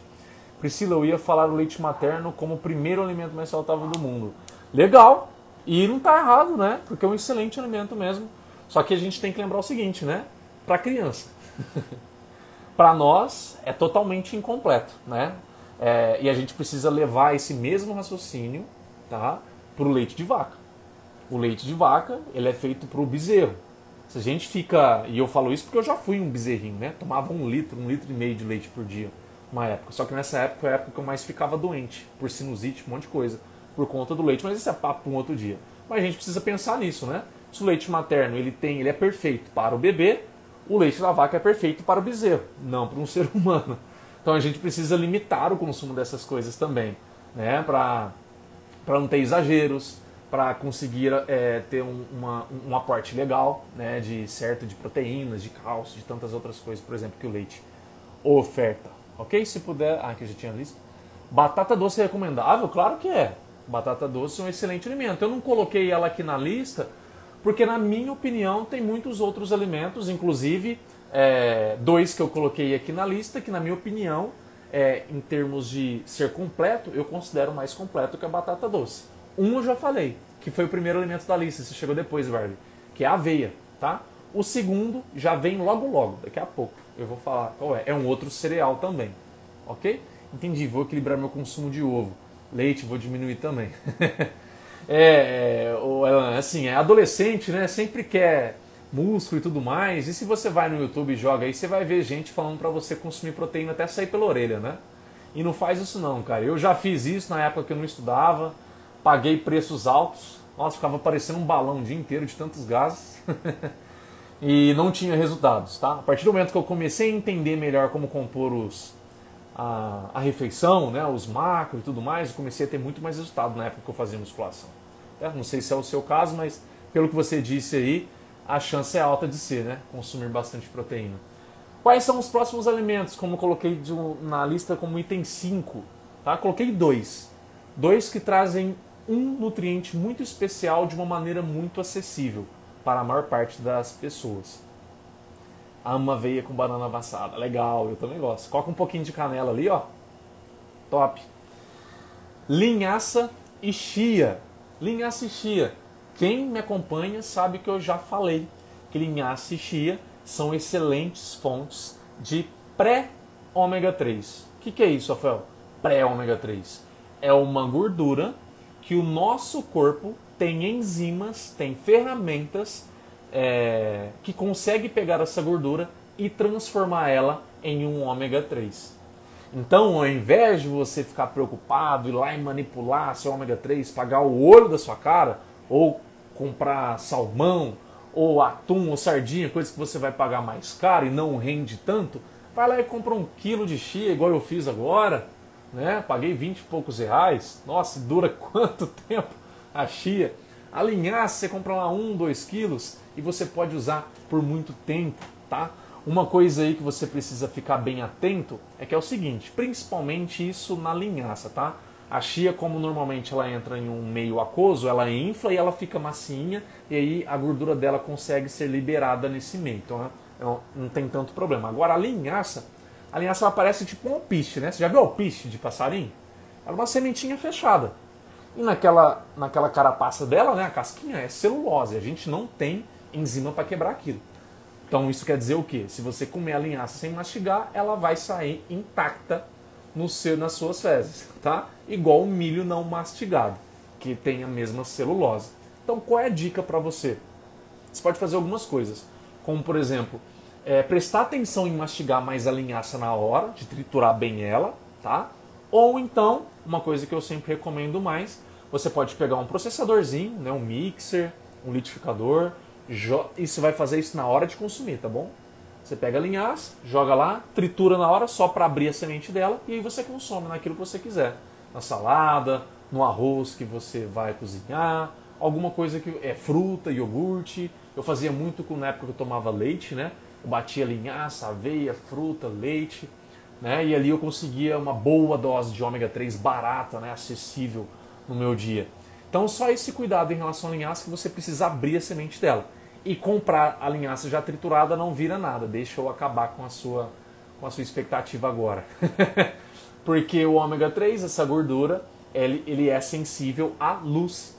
Priscila, eu ia falar o leite materno como o primeiro alimento mais saudável do mundo. Legal, e não está errado, né? Porque é um excelente alimento mesmo. Só que a gente tem que lembrar o seguinte, né? Para criança. [laughs] para nós é totalmente incompleto, né? É, e a gente precisa levar esse mesmo raciocínio, tá? Para o leite de vaca. O leite de vaca ele é feito para o bezerro. Se a gente fica, e eu falo isso porque eu já fui um bezerrinho, né? Tomava um litro, um litro e meio de leite por dia, uma época. Só que nessa época foi a época que eu mais ficava doente, por sinusite, um monte de coisa por conta do leite, mas isso é papo um outro dia. Mas a gente precisa pensar nisso, né? Se o leite materno ele tem, ele é perfeito para o bebê, o leite da vaca é perfeito para o bezerro, não para um [laughs] ser humano. Então a gente precisa limitar o consumo dessas coisas também, né? Para para não ter exageros, para conseguir é, ter um, uma, um aporte legal, né? De certo de proteínas, de cálcio, de tantas outras coisas, por exemplo, que o leite oferta. Ok? Se puder, ah, que eu já tinha visto. Batata doce é recomendável? Claro que é. Batata doce é um excelente alimento. Eu não coloquei ela aqui na lista porque, na minha opinião, tem muitos outros alimentos, inclusive é, dois que eu coloquei aqui na lista, que, na minha opinião, é, em termos de ser completo, eu considero mais completo que a batata doce. Um eu já falei, que foi o primeiro alimento da lista, você chegou depois, Barbie, que é a aveia, tá? O segundo já vem logo logo, daqui a pouco. Eu vou falar qual é. É um outro cereal também, ok? Entendi, vou equilibrar meu consumo de ovo. Leite vou diminuir também. [laughs] é, é, assim, é adolescente, né? Sempre quer músculo e tudo mais. E se você vai no YouTube e joga aí, você vai ver gente falando para você consumir proteína até sair pela orelha, né? E não faz isso não, cara. Eu já fiz isso na época que eu não estudava, paguei preços altos. Nossa, ficava parecendo um balão o dia inteiro de tantos gases. [laughs] e não tinha resultados, tá? A partir do momento que eu comecei a entender melhor como compor os, a, a refeição, né, os macros e tudo mais, eu comecei a ter muito mais resultado na época que eu fazia musculação. É, não sei se é o seu caso, mas pelo que você disse aí, a chance é alta de ser, né? Consumir bastante proteína. Quais são os próximos alimentos? Como coloquei na lista como item 5, tá? Coloquei dois. Dois que trazem um nutriente muito especial de uma maneira muito acessível para a maior parte das pessoas ama aveia com banana amassada. Legal, eu também gosto. Coloca um pouquinho de canela ali, ó. Top. Linhaça e chia. Linhaça e chia. Quem me acompanha sabe que eu já falei que linhaça e chia são excelentes fontes de pré-ômega 3. O que, que é isso, Rafael? Pré-ômega 3. É uma gordura que o nosso corpo tem enzimas, tem ferramentas é, que consegue pegar essa gordura e transformar ela em um ômega 3. Então, ao invés de você ficar preocupado, ir lá e manipular seu ômega 3, pagar o olho da sua cara, ou comprar salmão, ou atum, ou sardinha, coisa que você vai pagar mais caro e não rende tanto, vai lá e compra um quilo de chia, igual eu fiz agora, né? Paguei 20 e poucos reais. Nossa, dura [laughs] quanto tempo a chia? A linhaça, você compra lá um, dois quilos, e você pode usar por muito tempo, tá? Uma coisa aí que você precisa ficar bem atento é que é o seguinte, principalmente isso na linhaça, tá? A chia, como normalmente ela entra em um meio aquoso, ela infla e ela fica massinha e aí a gordura dela consegue ser liberada nesse meio. Então não, não tem tanto problema. Agora a linhaça, a linhaça ela parece tipo um alpiste, né? Você já viu alpiste de passarinho? Era uma sementinha fechada. E naquela, naquela carapaça dela, né, a casquinha é celulose. A gente não tem enzima para quebrar aquilo. Então isso quer dizer o quê? Se você comer a linhaça sem mastigar, ela vai sair intacta no seu, nas suas fezes, tá? Igual o milho não mastigado, que tem a mesma celulose. Então qual é a dica para você? Você pode fazer algumas coisas, como por exemplo, é, prestar atenção em mastigar mais a linhaça na hora, de triturar bem ela, tá? Ou então, uma coisa que eu sempre recomendo mais, você pode pegar um processadorzinho, né, um mixer, um litificador, e você vai fazer isso na hora de consumir, tá bom? Você pega a linhaça, joga lá, tritura na hora só para abrir a semente dela e aí você consome naquilo que você quiser. Na salada, no arroz que você vai cozinhar, alguma coisa que é fruta, iogurte. Eu fazia muito na época que eu tomava leite, né? Eu batia linhaça, aveia, fruta, leite, né? E ali eu conseguia uma boa dose de ômega 3 barata, né? Acessível no meu dia. Então só esse cuidado em relação à linhaça que você precisa abrir a semente dela. E comprar a linhaça já triturada não vira nada. Deixa eu acabar com a sua, com a sua expectativa agora. [laughs] Porque o ômega 3, essa gordura, ele, ele é sensível à luz.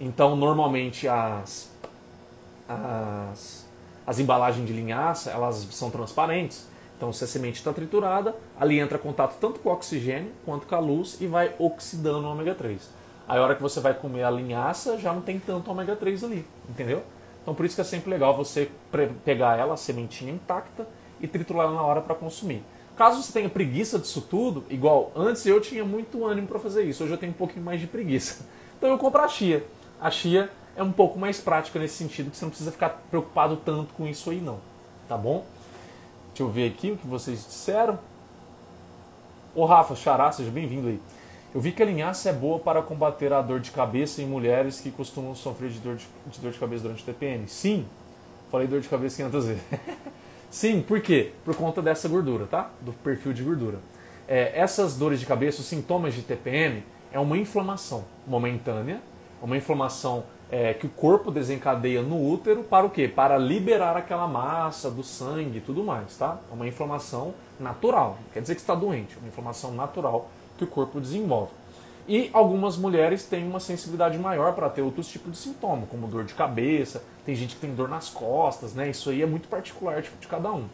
Então, normalmente, as, as, as embalagens de linhaça, elas são transparentes. Então, se a semente está triturada, ali entra contato tanto com o oxigênio quanto com a luz e vai oxidando o ômega 3. Aí, a hora que você vai comer a linhaça, já não tem tanto ômega 3 ali, entendeu? Então por isso que é sempre legal você pegar ela, a sementinha intacta, e triturar ela na hora para consumir. Caso você tenha preguiça disso tudo, igual antes eu tinha muito ânimo para fazer isso, hoje eu tenho um pouquinho mais de preguiça. [laughs] Então eu compro a chia. A chia é um pouco mais prática nesse sentido, que você não precisa ficar preocupado tanto com isso aí não, tá bom? Deixa eu ver aqui o que vocês disseram. Ô Rafa, Xará, seja bem-vindo aí. Eu vi que a linhaça é boa para combater a dor de cabeça em mulheres que costumam sofrer de dor de, de, dor de cabeça durante o TPM. Sim, falei dor de cabeça 500 vezes. [laughs] Sim, por quê? Por conta dessa gordura, tá? Do perfil de gordura. É, essas dores de cabeça, os sintomas de TPM, é uma inflamação momentânea, uma inflamação é, que o corpo desencadeia no útero para o quê? Para liberar aquela massa do sangue e tudo mais, tá? É uma inflamação natural, não quer dizer que está doente, é uma inflamação natural que o corpo desenvolve. E algumas mulheres têm uma sensibilidade maior para ter outros tipos de sintoma, como dor de cabeça, tem gente que tem dor nas costas, né? Isso aí é muito particular tipo, de cada um.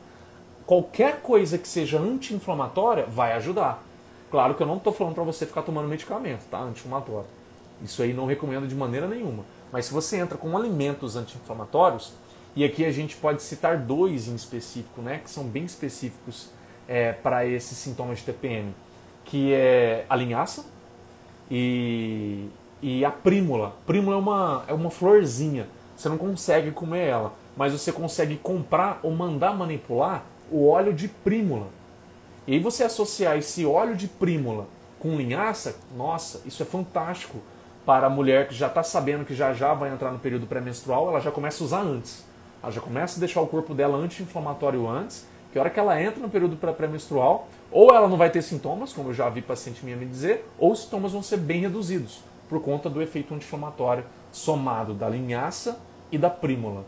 Qualquer coisa que seja anti-inflamatória vai ajudar. Claro que eu não estou falando para você ficar tomando medicamento, tá? Anti-inflamatório. Isso aí não recomendo de maneira nenhuma. Mas se você entra com alimentos anti-inflamatórios, e aqui a gente pode citar dois em específico, né? Que são bem específicos é, para esses sintomas de TPM que é a linhaça e, e a prímula. Prímula é uma, é uma florzinha. Você não consegue comer ela, mas você consegue comprar ou mandar manipular o óleo de prímula. E aí você associar esse óleo de prímula com linhaça, nossa, isso é fantástico para a mulher que já está sabendo que já já vai entrar no período pré-menstrual, ela já começa a usar antes. Ela já começa a deixar o corpo dela anti-inflamatório antes, que a hora que ela entra no período pré-menstrual, ou ela não vai ter sintomas, como eu já vi paciente minha me dizer, ou os sintomas vão ser bem reduzidos, por conta do efeito anti-inflamatório somado da linhaça e da prímula.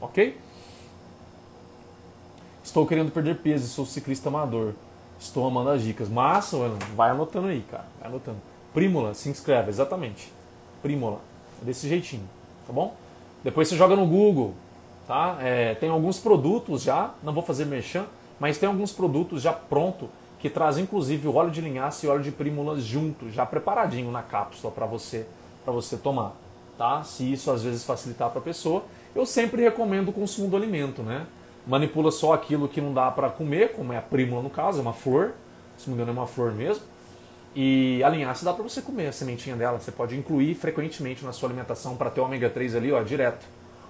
Ok? Estou querendo perder peso, sou ciclista amador. Estou amando as dicas. Massa. Vai anotando aí, cara. Vai anotando. Prímula, se inscreve, exatamente. Prímula. É desse jeitinho, tá bom? Depois você joga no Google, tá? É, tem alguns produtos já, não vou fazer merchan, mas tem alguns produtos já pronto que traz inclusive o óleo de linhaça e óleo de prímula junto, já preparadinho na cápsula para você para você tomar, tá? Se isso às vezes facilitar para a pessoa, eu sempre recomendo o consumo do alimento, né? Manipula só aquilo que não dá para comer, como é a prímula no caso, é uma flor, se não me engano é uma flor mesmo. E a linhaça dá para você comer a sementinha dela, você pode incluir frequentemente na sua alimentação para ter ômega 3 ali, ó, direto.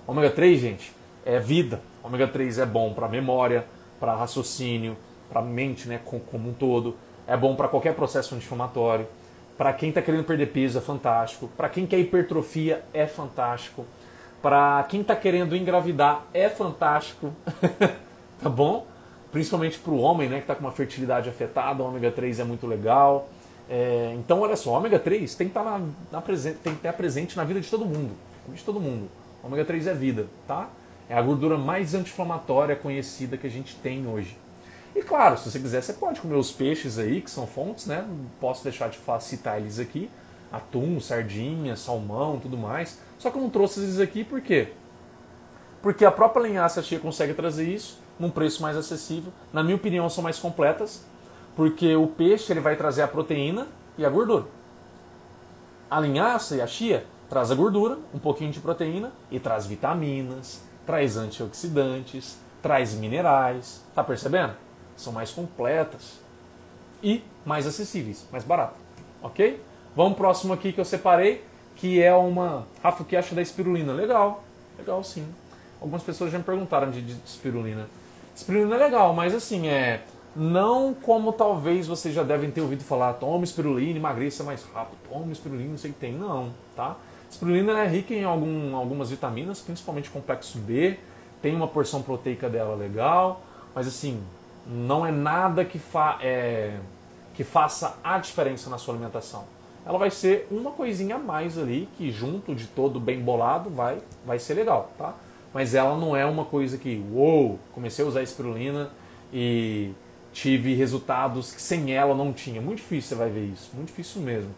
Ômega 3, gente, é vida. Ômega 3 é bom para memória, para raciocínio, para mente né, como um todo. É bom para qualquer processo inflamatório. Para quem está querendo perder peso é fantástico. Para quem quer hipertrofia é fantástico. Para quem está querendo engravidar é fantástico. [laughs] tá bom? Principalmente para o homem né, que está com uma fertilidade afetada, o ômega 3 é muito legal. É, então, olha só, ômega 3 tem que, tá na, na tem que estar presente na vida de todo mundo. De todo mundo. O ômega 3 é vida, tá? É a gordura mais anti-inflamatória conhecida que a gente tem hoje. E claro, se você quiser, você pode comer os peixes aí, que são fontes, né? Não posso deixar de citar eles aqui. Atum, sardinha, salmão, tudo mais. Só que eu não trouxe eles aqui por quê? Porque a própria linhaça chia consegue trazer isso num preço mais acessível. Na minha opinião, são mais completas, porque o peixe ele vai trazer a proteína e a gordura. A linhaça e a chia traz a gordura, um pouquinho de proteína e traz vitaminas, traz antioxidantes, traz minerais. Tá percebendo? São mais completas e mais acessíveis, mais barato. Ok? Vamos próximo aqui que eu separei, que é uma Rafa, o que acha da espirulina? Legal, legal sim. Algumas pessoas já me perguntaram de, de espirulina. Espirulina é legal, mas assim, é não como talvez vocês já devem ter ouvido falar, toma espirulina, emagreça mais rápido, toma espirulina, não sei o que tem. Não, tá? Espirulina é rica em algum, algumas vitaminas, principalmente complexo B, tem uma porção proteica dela legal, mas assim, não é nada que, fa é, que faça a diferença na sua alimentação. Ela vai ser uma coisinha a mais ali, que junto de todo bem bolado vai, vai ser legal, tá? Mas ela não é uma coisa que, uou, comecei a usar espirulina e tive resultados que sem ela não tinha. Muito difícil você vai ver isso, muito difícil mesmo.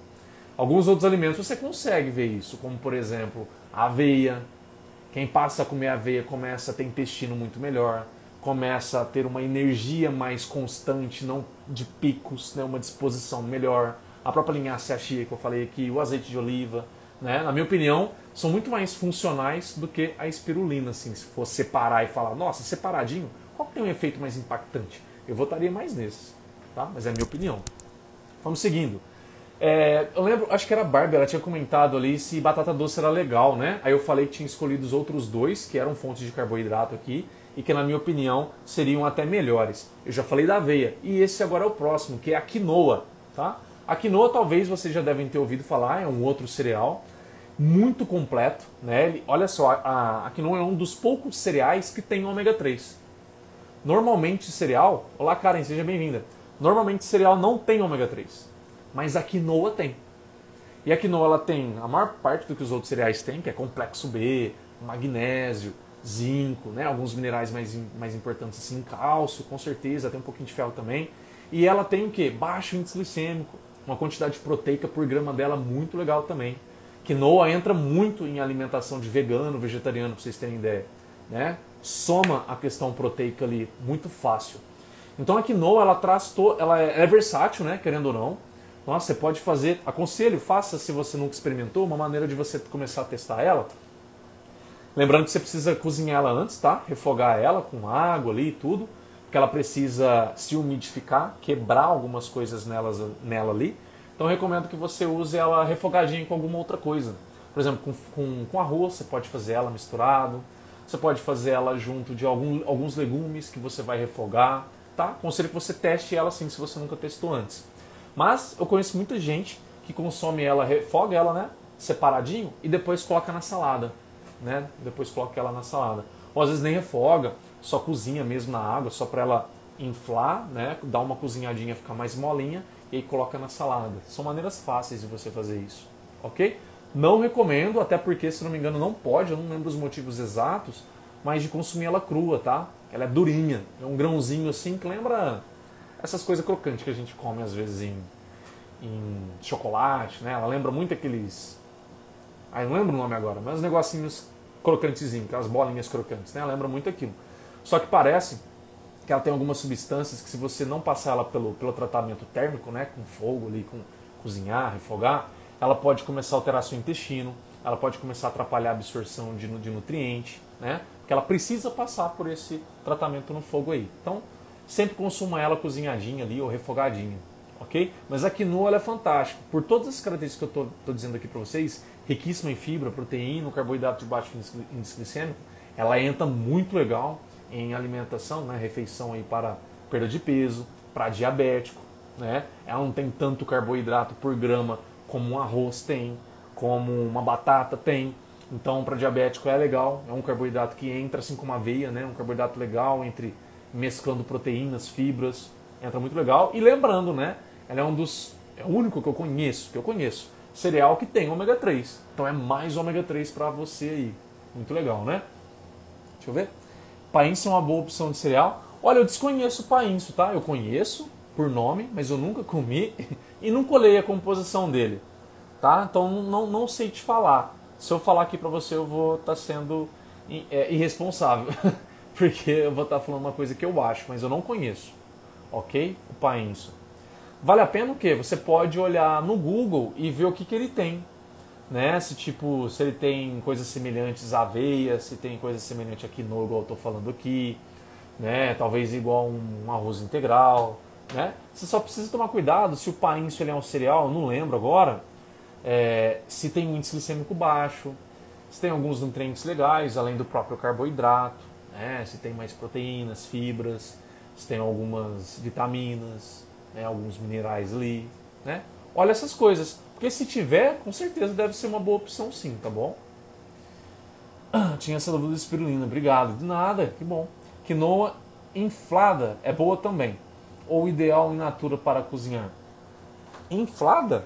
Alguns outros alimentos você consegue ver isso, como por exemplo a aveia. Quem passa a comer aveia começa a ter intestino muito melhor, começa a ter uma energia mais constante, não de picos, né, uma disposição melhor. A própria linhaça chia que eu falei aqui, o azeite de oliva, né, na minha opinião, são muito mais funcionais do que a espirulina, assim, se for separar e falar, nossa, separadinho, qual que tem um efeito mais impactante? Eu votaria mais nesses, tá? Mas é a minha opinião. Vamos seguindo. É, eu lembro, acho que era a Barbie, ela tinha comentado ali se batata doce era legal, né? Aí eu falei que tinha escolhido os outros dois, que eram fontes de carboidrato aqui, e que na minha opinião seriam até melhores. Eu já falei da aveia, e esse agora é o próximo, que é a quinoa, tá? A quinoa talvez vocês já devem ter ouvido falar, é um outro cereal muito completo, né? Olha só, a, a quinoa é um dos poucos cereais que tem ômega 3. Normalmente cereal, olá Karen, seja bem-vinda. Normalmente cereal não tem ômega 3 mas a quinoa tem. E a quinoa ela tem a maior parte do que os outros cereais têm, que é complexo B, magnésio, zinco, né? alguns minerais mais, mais importantes assim, cálcio, com certeza, tem um pouquinho de ferro também. E ela tem o que? Baixo índice glicêmico, uma quantidade proteica por grama dela muito legal também. Quinoa entra muito em alimentação de vegano, vegetariano, para vocês terem ideia. Né? Soma a questão proteica ali muito fácil. Então a quinoa ela traz to... ela é, é versátil, né? querendo ou não. Nossa, você pode fazer, aconselho, faça se você nunca experimentou, uma maneira de você começar a testar ela. Lembrando que você precisa cozinhar ela antes, tá? Refogar ela com água ali e tudo, porque ela precisa se umidificar, quebrar algumas coisas nelas, nela ali. Então recomendo que você use ela refogadinha com alguma outra coisa. Por exemplo, com, com, com arroz, você pode fazer ela misturado. Você pode fazer ela junto de algum, alguns legumes que você vai refogar, tá? Aconselho que você teste ela assim, se você nunca testou antes. Mas eu conheço muita gente que consome ela, refoga ela, né? Separadinho e depois coloca na salada, né? Depois coloca ela na salada. Ou às vezes nem refoga, só cozinha mesmo na água, só para ela inflar, né? Dar uma cozinhadinha, ficar mais molinha e aí coloca na salada. São maneiras fáceis de você fazer isso, ok? Não recomendo, até porque, se não me engano, não pode, eu não lembro os motivos exatos, mas de consumir ela crua, tá? Ela é durinha, é um grãozinho assim que lembra essas coisas crocantes que a gente come às vezes em, em chocolate, né? Ela lembra muito aqueles. Ah, não lembro o nome agora, mas os negocinhos crocantezinhos, aquelas bolinhas crocantes, né? Ela lembra muito aquilo. Só que parece que ela tem algumas substâncias que se você não passar ela pelo, pelo tratamento térmico, né? Com fogo ali, com cozinhar, refogar, ela pode começar a alterar seu intestino, ela pode começar a atrapalhar a absorção de, de nutriente, né? Porque ela precisa passar por esse tratamento no fogo aí. Então, sempre consuma ela cozinhadinha ali ou refogadinha, ok? Mas a quinoa ela é fantástica. Por todas as características que eu estou dizendo aqui para vocês, riquíssima em fibra, proteína, carboidrato de baixo índice glicêmico, ela entra muito legal em alimentação, né? refeição aí para perda de peso, para diabético, né? Ela não tem tanto carboidrato por grama como um arroz tem, como uma batata tem. Então, para diabético é legal, é um carboidrato que entra assim como a aveia, né? Um carboidrato legal entre mesclando proteínas, fibras, entra muito legal. E lembrando, né? Ela é um dos. É o único que eu conheço, que eu conheço, cereal que tem ômega 3. Então é mais ômega 3 para você aí. Muito legal, né? Deixa eu ver. Painça é uma boa opção de cereal. Olha, eu desconheço o painço, tá? Eu conheço por nome, mas eu nunca comi [laughs] e não colei a composição dele, tá? Então não, não sei te falar. Se eu falar aqui pra você, eu vou estar tá sendo é, irresponsável, [laughs] porque eu vou estar falando uma coisa que eu acho, mas eu não conheço, ok? O painço. Vale a pena o quê? Você pode olhar no Google e ver o que, que ele tem, né? Se tipo, se ele tem coisas semelhantes à aveia, se tem coisas semelhantes a quinoa, igual eu estou falando aqui, né? Talvez igual um arroz integral, né? Você só precisa tomar cuidado se o painço ele é um cereal, não lembro agora, é, se tem um índice glicêmico baixo, se tem alguns nutrientes legais, além do próprio carboidrato, né? se tem mais proteínas, fibras, se tem algumas vitaminas, né? alguns minerais ali, né? Olha essas coisas. Porque se tiver, com certeza deve ser uma boa opção sim, tá bom? [clears throat] tinha essa dúvida de espirulina, obrigado. De nada, que bom. Quinoa inflada é boa também. Ou ideal in natura para cozinhar? Inflada?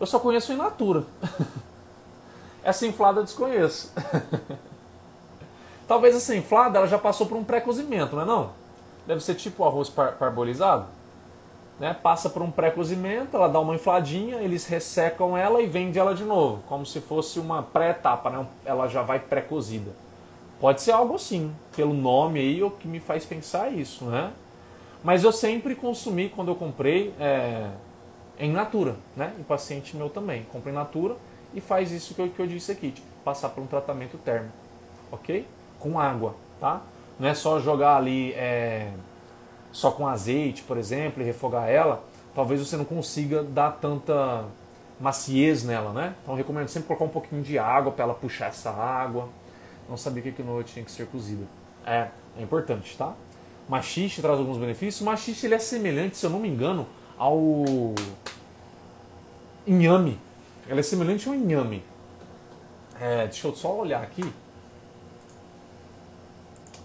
Eu só conheço in natura. [laughs] essa inflada eu desconheço. [laughs] Talvez essa inflada ela já passou por um pré-cozimento, não é não? Deve ser tipo arroz par parbolizado né, passa por um pré-cozimento, ela dá uma infladinha, eles ressecam ela e vendem ela de novo, como se fosse uma pré-etapa, né, ela já vai pré-cozida. Pode ser algo assim, pelo nome aí, o que me faz pensar isso, né? Mas eu sempre consumi, quando eu comprei, é, em natura, né? E paciente meu também, compra em natura e faz isso que eu, que eu disse aqui, tipo, passar por um tratamento térmico, ok? Com água, tá? Não é só jogar ali... É, só com azeite, por exemplo, e refogar ela, talvez você não consiga dar tanta maciez nela, né? Então recomendo sempre colocar um pouquinho de água para ela puxar essa água. Não sabia que quinoa tinha que ser cozida. É, é importante, tá? Machixe traz alguns benefícios. Machixe ele é semelhante, se eu não me engano, ao inhame. Ela é semelhante ao inhame. É, deixa eu só olhar aqui.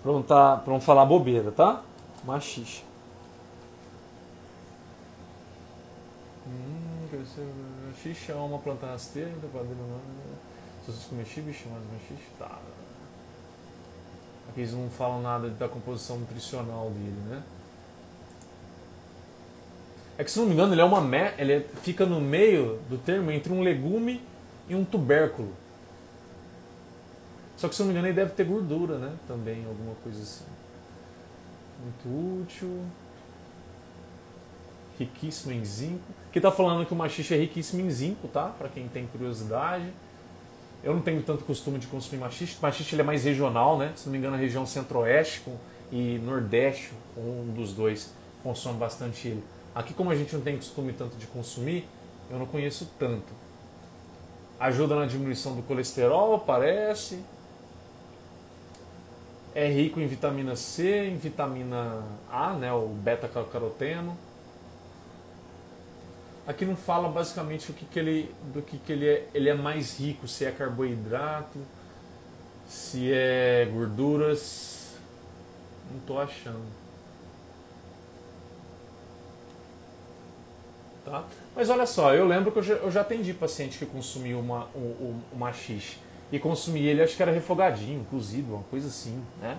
Pra não, tá, pra não falar bobeira, tá? Machixe. Hum, machixe é uma planta rasteira, então pode Se vocês comestíveis, chamados machixe? Tá. Aqui eles não falam nada da composição nutricional dele, né? É que se não me engano ele é uma me... ele é... fica no meio do termo entre um legume e um tubérculo. Só que se não me engano ele deve ter gordura, né? Também, alguma coisa assim. Muito útil. Riquíssimo em zinco. Aqui está falando que o machixe é riquíssimo em zinco, tá? Para quem tem curiosidade. Eu não tenho tanto costume de consumir machixe. Machixe ele é mais regional, né? Se não me engano, a região centro-oeste e nordeste, um dos dois, consome bastante ele. Aqui, como a gente não tem costume tanto de consumir, eu não conheço tanto. Ajuda na diminuição do colesterol, parece é rico em vitamina C, em vitamina A, né, o beta-caroteno. Aqui não fala basicamente o que, que ele, do que, que ele, é, ele é mais rico, se é carboidrato, se é gorduras. Não estou achando. Tá? Mas olha só, eu lembro que eu já, eu já atendi paciente que consumiu uma, um, uma xixi e consumir ele, acho que era refogadinho, cozido, uma coisa assim, né?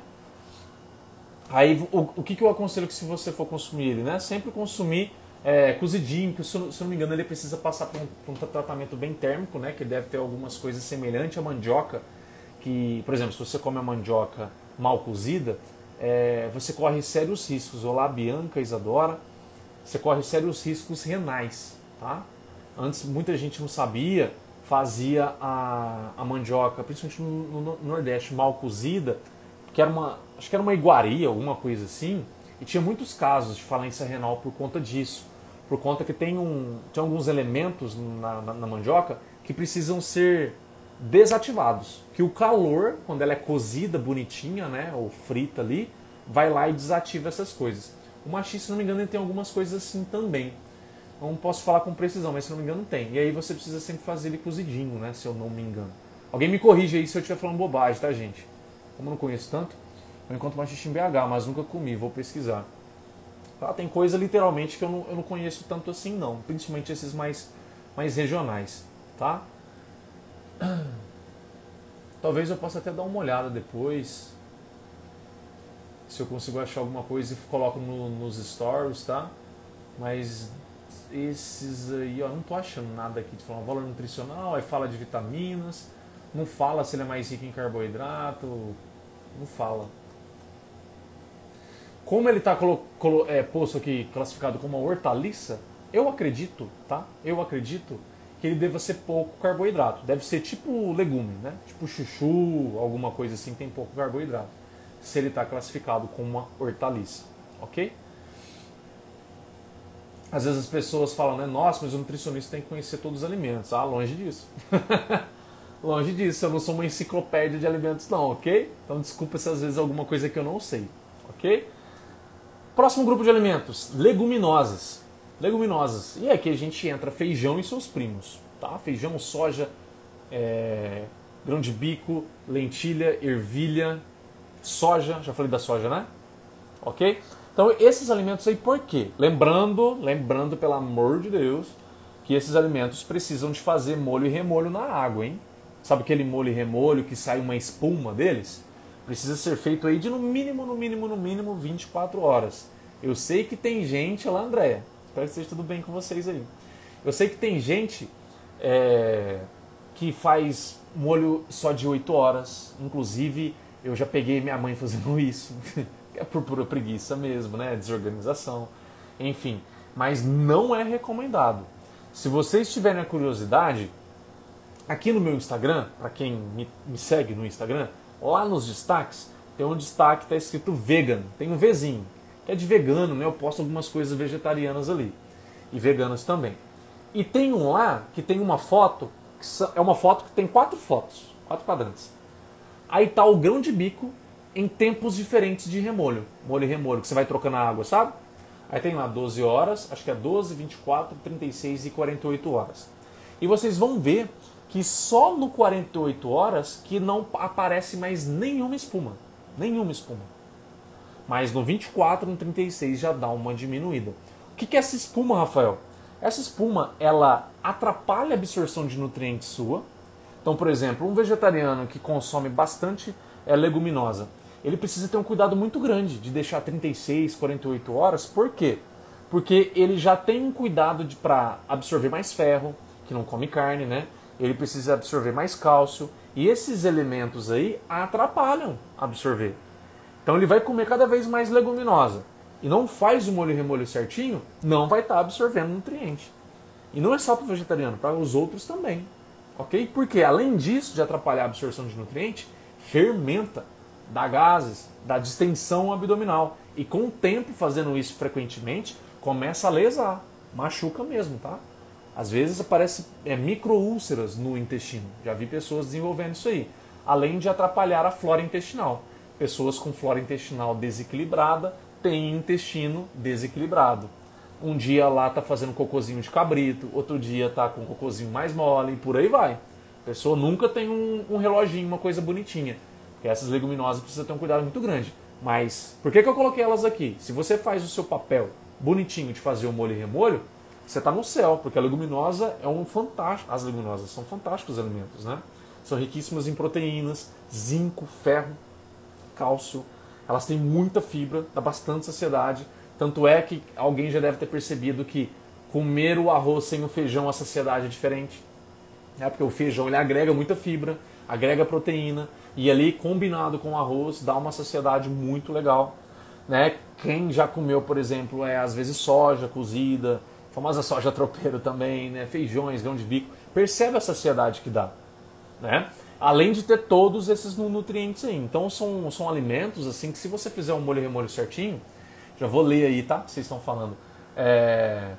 Aí o, o que, que eu aconselho que se você for consumir ele, né? Sempre consumir é, cozidinho, que se, se não me engano ele precisa passar por um, por um, tratamento bem térmico, né? Que deve ter algumas coisas semelhantes à mandioca, que, por exemplo, se você come a mandioca mal cozida, é, você corre sérios riscos. Olá, Bianca, Isadora, você corre sérios riscos renais, tá? Antes muita gente não sabia, fazia a, a mandioca, principalmente no, no, Nordeste, mal cozida, que era uma, acho que era uma iguaria, alguma coisa assim, e tinha muitos casos de falência renal por conta disso, por conta que tem, um, tem alguns elementos na, na, na mandioca que precisam ser desativados, que o calor, quando ela é cozida bonitinha, né, ou frita ali, vai lá e desativa essas coisas. O machista, se não me engano, ele tem algumas coisas assim também não posso falar com precisão, mas se não me engano tem. E aí você precisa sempre fazer ele cozidinho, né? Se eu não me engano. Alguém me corrige aí se eu estiver falando bobagem, tá, gente? Como eu não conheço tanto, eu encontro machixe em BH, mas nunca comi, vou pesquisar. Tá? Tem coisa literalmente que eu não, eu não conheço tanto assim, não. Principalmente esses mais, mais regionais, tá? [clears throat] Talvez eu possa até dar uma olhada depois. se eu consigo achar alguma coisa e coloco no, nos stories, tá? Mas esses aí, ó, não tô achando nada aqui de falar valor nutricional, aí fala de vitaminas, não fala se ele é mais rico em carboidrato, não fala. Como ele está é, posto aqui classificado como uma hortaliça, eu acredito, tá? Eu acredito que ele deva ser pouco carboidrato. Deve ser tipo legume, né? Tipo chuchu, alguma coisa assim, tem pouco carboidrato. Se ele está classificado como uma hortaliça, ok? Às vezes as pessoas falam, né? Nossa, mas o nutricionista tem que conhecer todos os alimentos. Ah, longe disso. [laughs] longe disso, eu não sou uma enciclopédia de alimentos não, ok? Então desculpa se às vezes é alguma coisa que eu não sei, ok? Próximo grupo de alimentos, leguminosas. Leguminosas. E aqui a gente entra feijão e seus primos. Tá? Feijão, soja, é, grão de bico, lentilha, ervilha, soja. Já falei da soja, né? Ok? Então esses alimentos aí por quê? Lembrando, lembrando pelo amor de Deus, que esses alimentos precisam de fazer molho e remolho na água, hein? Sabe aquele molho e remolho que sai uma espuma deles? precisa ser feito aí de no mínimo, no mínimo, no mínimo 24 horas. Eu sei que tem gente, lá Andréia, espero que esteja tudo bem com vocês aí. Eu sei que tem gente é, que faz molho só de 8 horas, inclusive eu já peguei minha mãe fazendo [laughs] isso, é por pura preguiça mesmo, né? Desorganização, enfim. Mas não é recomendado. Se vocês tiverem a curiosidade, aqui no meu Instagram, para quem me, me segue no Instagram, Lá nos destaques, tem um destaque que está escrito vegan, tem um Vzinho, que é de vegano, né? Eu posto algumas coisas vegetarianas ali. E veganas também. E tem um lá que tem uma foto, que é uma foto que tem quatro fotos, quatro quadrantes. Aí tá o grão de bico em tempos diferentes de remolho. Molho e remolho, que você vai trocando a água, sabe? Aí tem lá 12 horas, acho que é 12, 24, 36 e 48 horas. E vocês vão ver que só no 48 horas que não aparece mais nenhuma espuma. Nenhuma espuma. Mas no 24, no 36 já dá uma diminuída. O que é essa espuma, Rafael? Essa espuma, ela atrapalha a absorção de nutrientes sua. Então, por exemplo, um vegetariano que consome bastante é, leguminosa, ele precisa ter um cuidado muito grande de deixar 36, 48 horas. Por quê? Porque ele já tem um cuidado para absorver mais ferro, que não come carne, né? ele precisa absorver mais cálcio e esses elementos aí atrapalham absorver. Então ele vai comer cada vez mais leguminosa e não faz o molho e remolho certinho, não vai estar tá absorvendo nutriente. E não é só para o vegetariano, para os outros também. Ok? Porque além disso de atrapalhar a absorção de nutriente, fermenta, dá gases, dá distensão abdominal. E com o tempo fazendo isso frequentemente, começa a lesar, machuca mesmo, tá? Às vezes aparece é, microúlceras no intestino. Já vi pessoas desenvolvendo isso aí. Além de atrapalhar a flora intestinal. Pessoas com flora intestinal desequilibrada têm intestino desequilibrado. Um dia lá tá fazendo cocôzinho de cabrito, outro dia tá com cocôzinho mais mole e por aí vai. A pessoa nunca tem um, um reloginho, uma coisa bonitinha. Essas leguminosas precisam ter um cuidado muito grande. Mas por que, que eu coloquei elas aqui? Se você faz o seu papel bonitinho de fazer o molho e remolho, você está no céu, porque a leguminosa é um fantástico. As leguminosas são fantásticos alimentos, né? São riquíssimas em proteínas, zinco, ferro, cálcio. Elas têm muita fibra, dá bastante saciedade. Tanto é que alguém já deve ter percebido que comer o arroz sem o feijão a saciedade é diferente. É porque o feijão ele agrega muita fibra, agrega proteína e ali combinado com arroz dá uma saciedade muito legal. Né? Quem já comeu, por exemplo, é às vezes soja cozida, famosa soja tropeiro também, né? feijões, grão de bico. Percebe a saciedade que dá. Né? Além de ter todos esses nutrientes aí. Então são, são alimentos assim que se você fizer um molho e remolho certinho, já vou ler aí, tá? Vocês estão falando. É,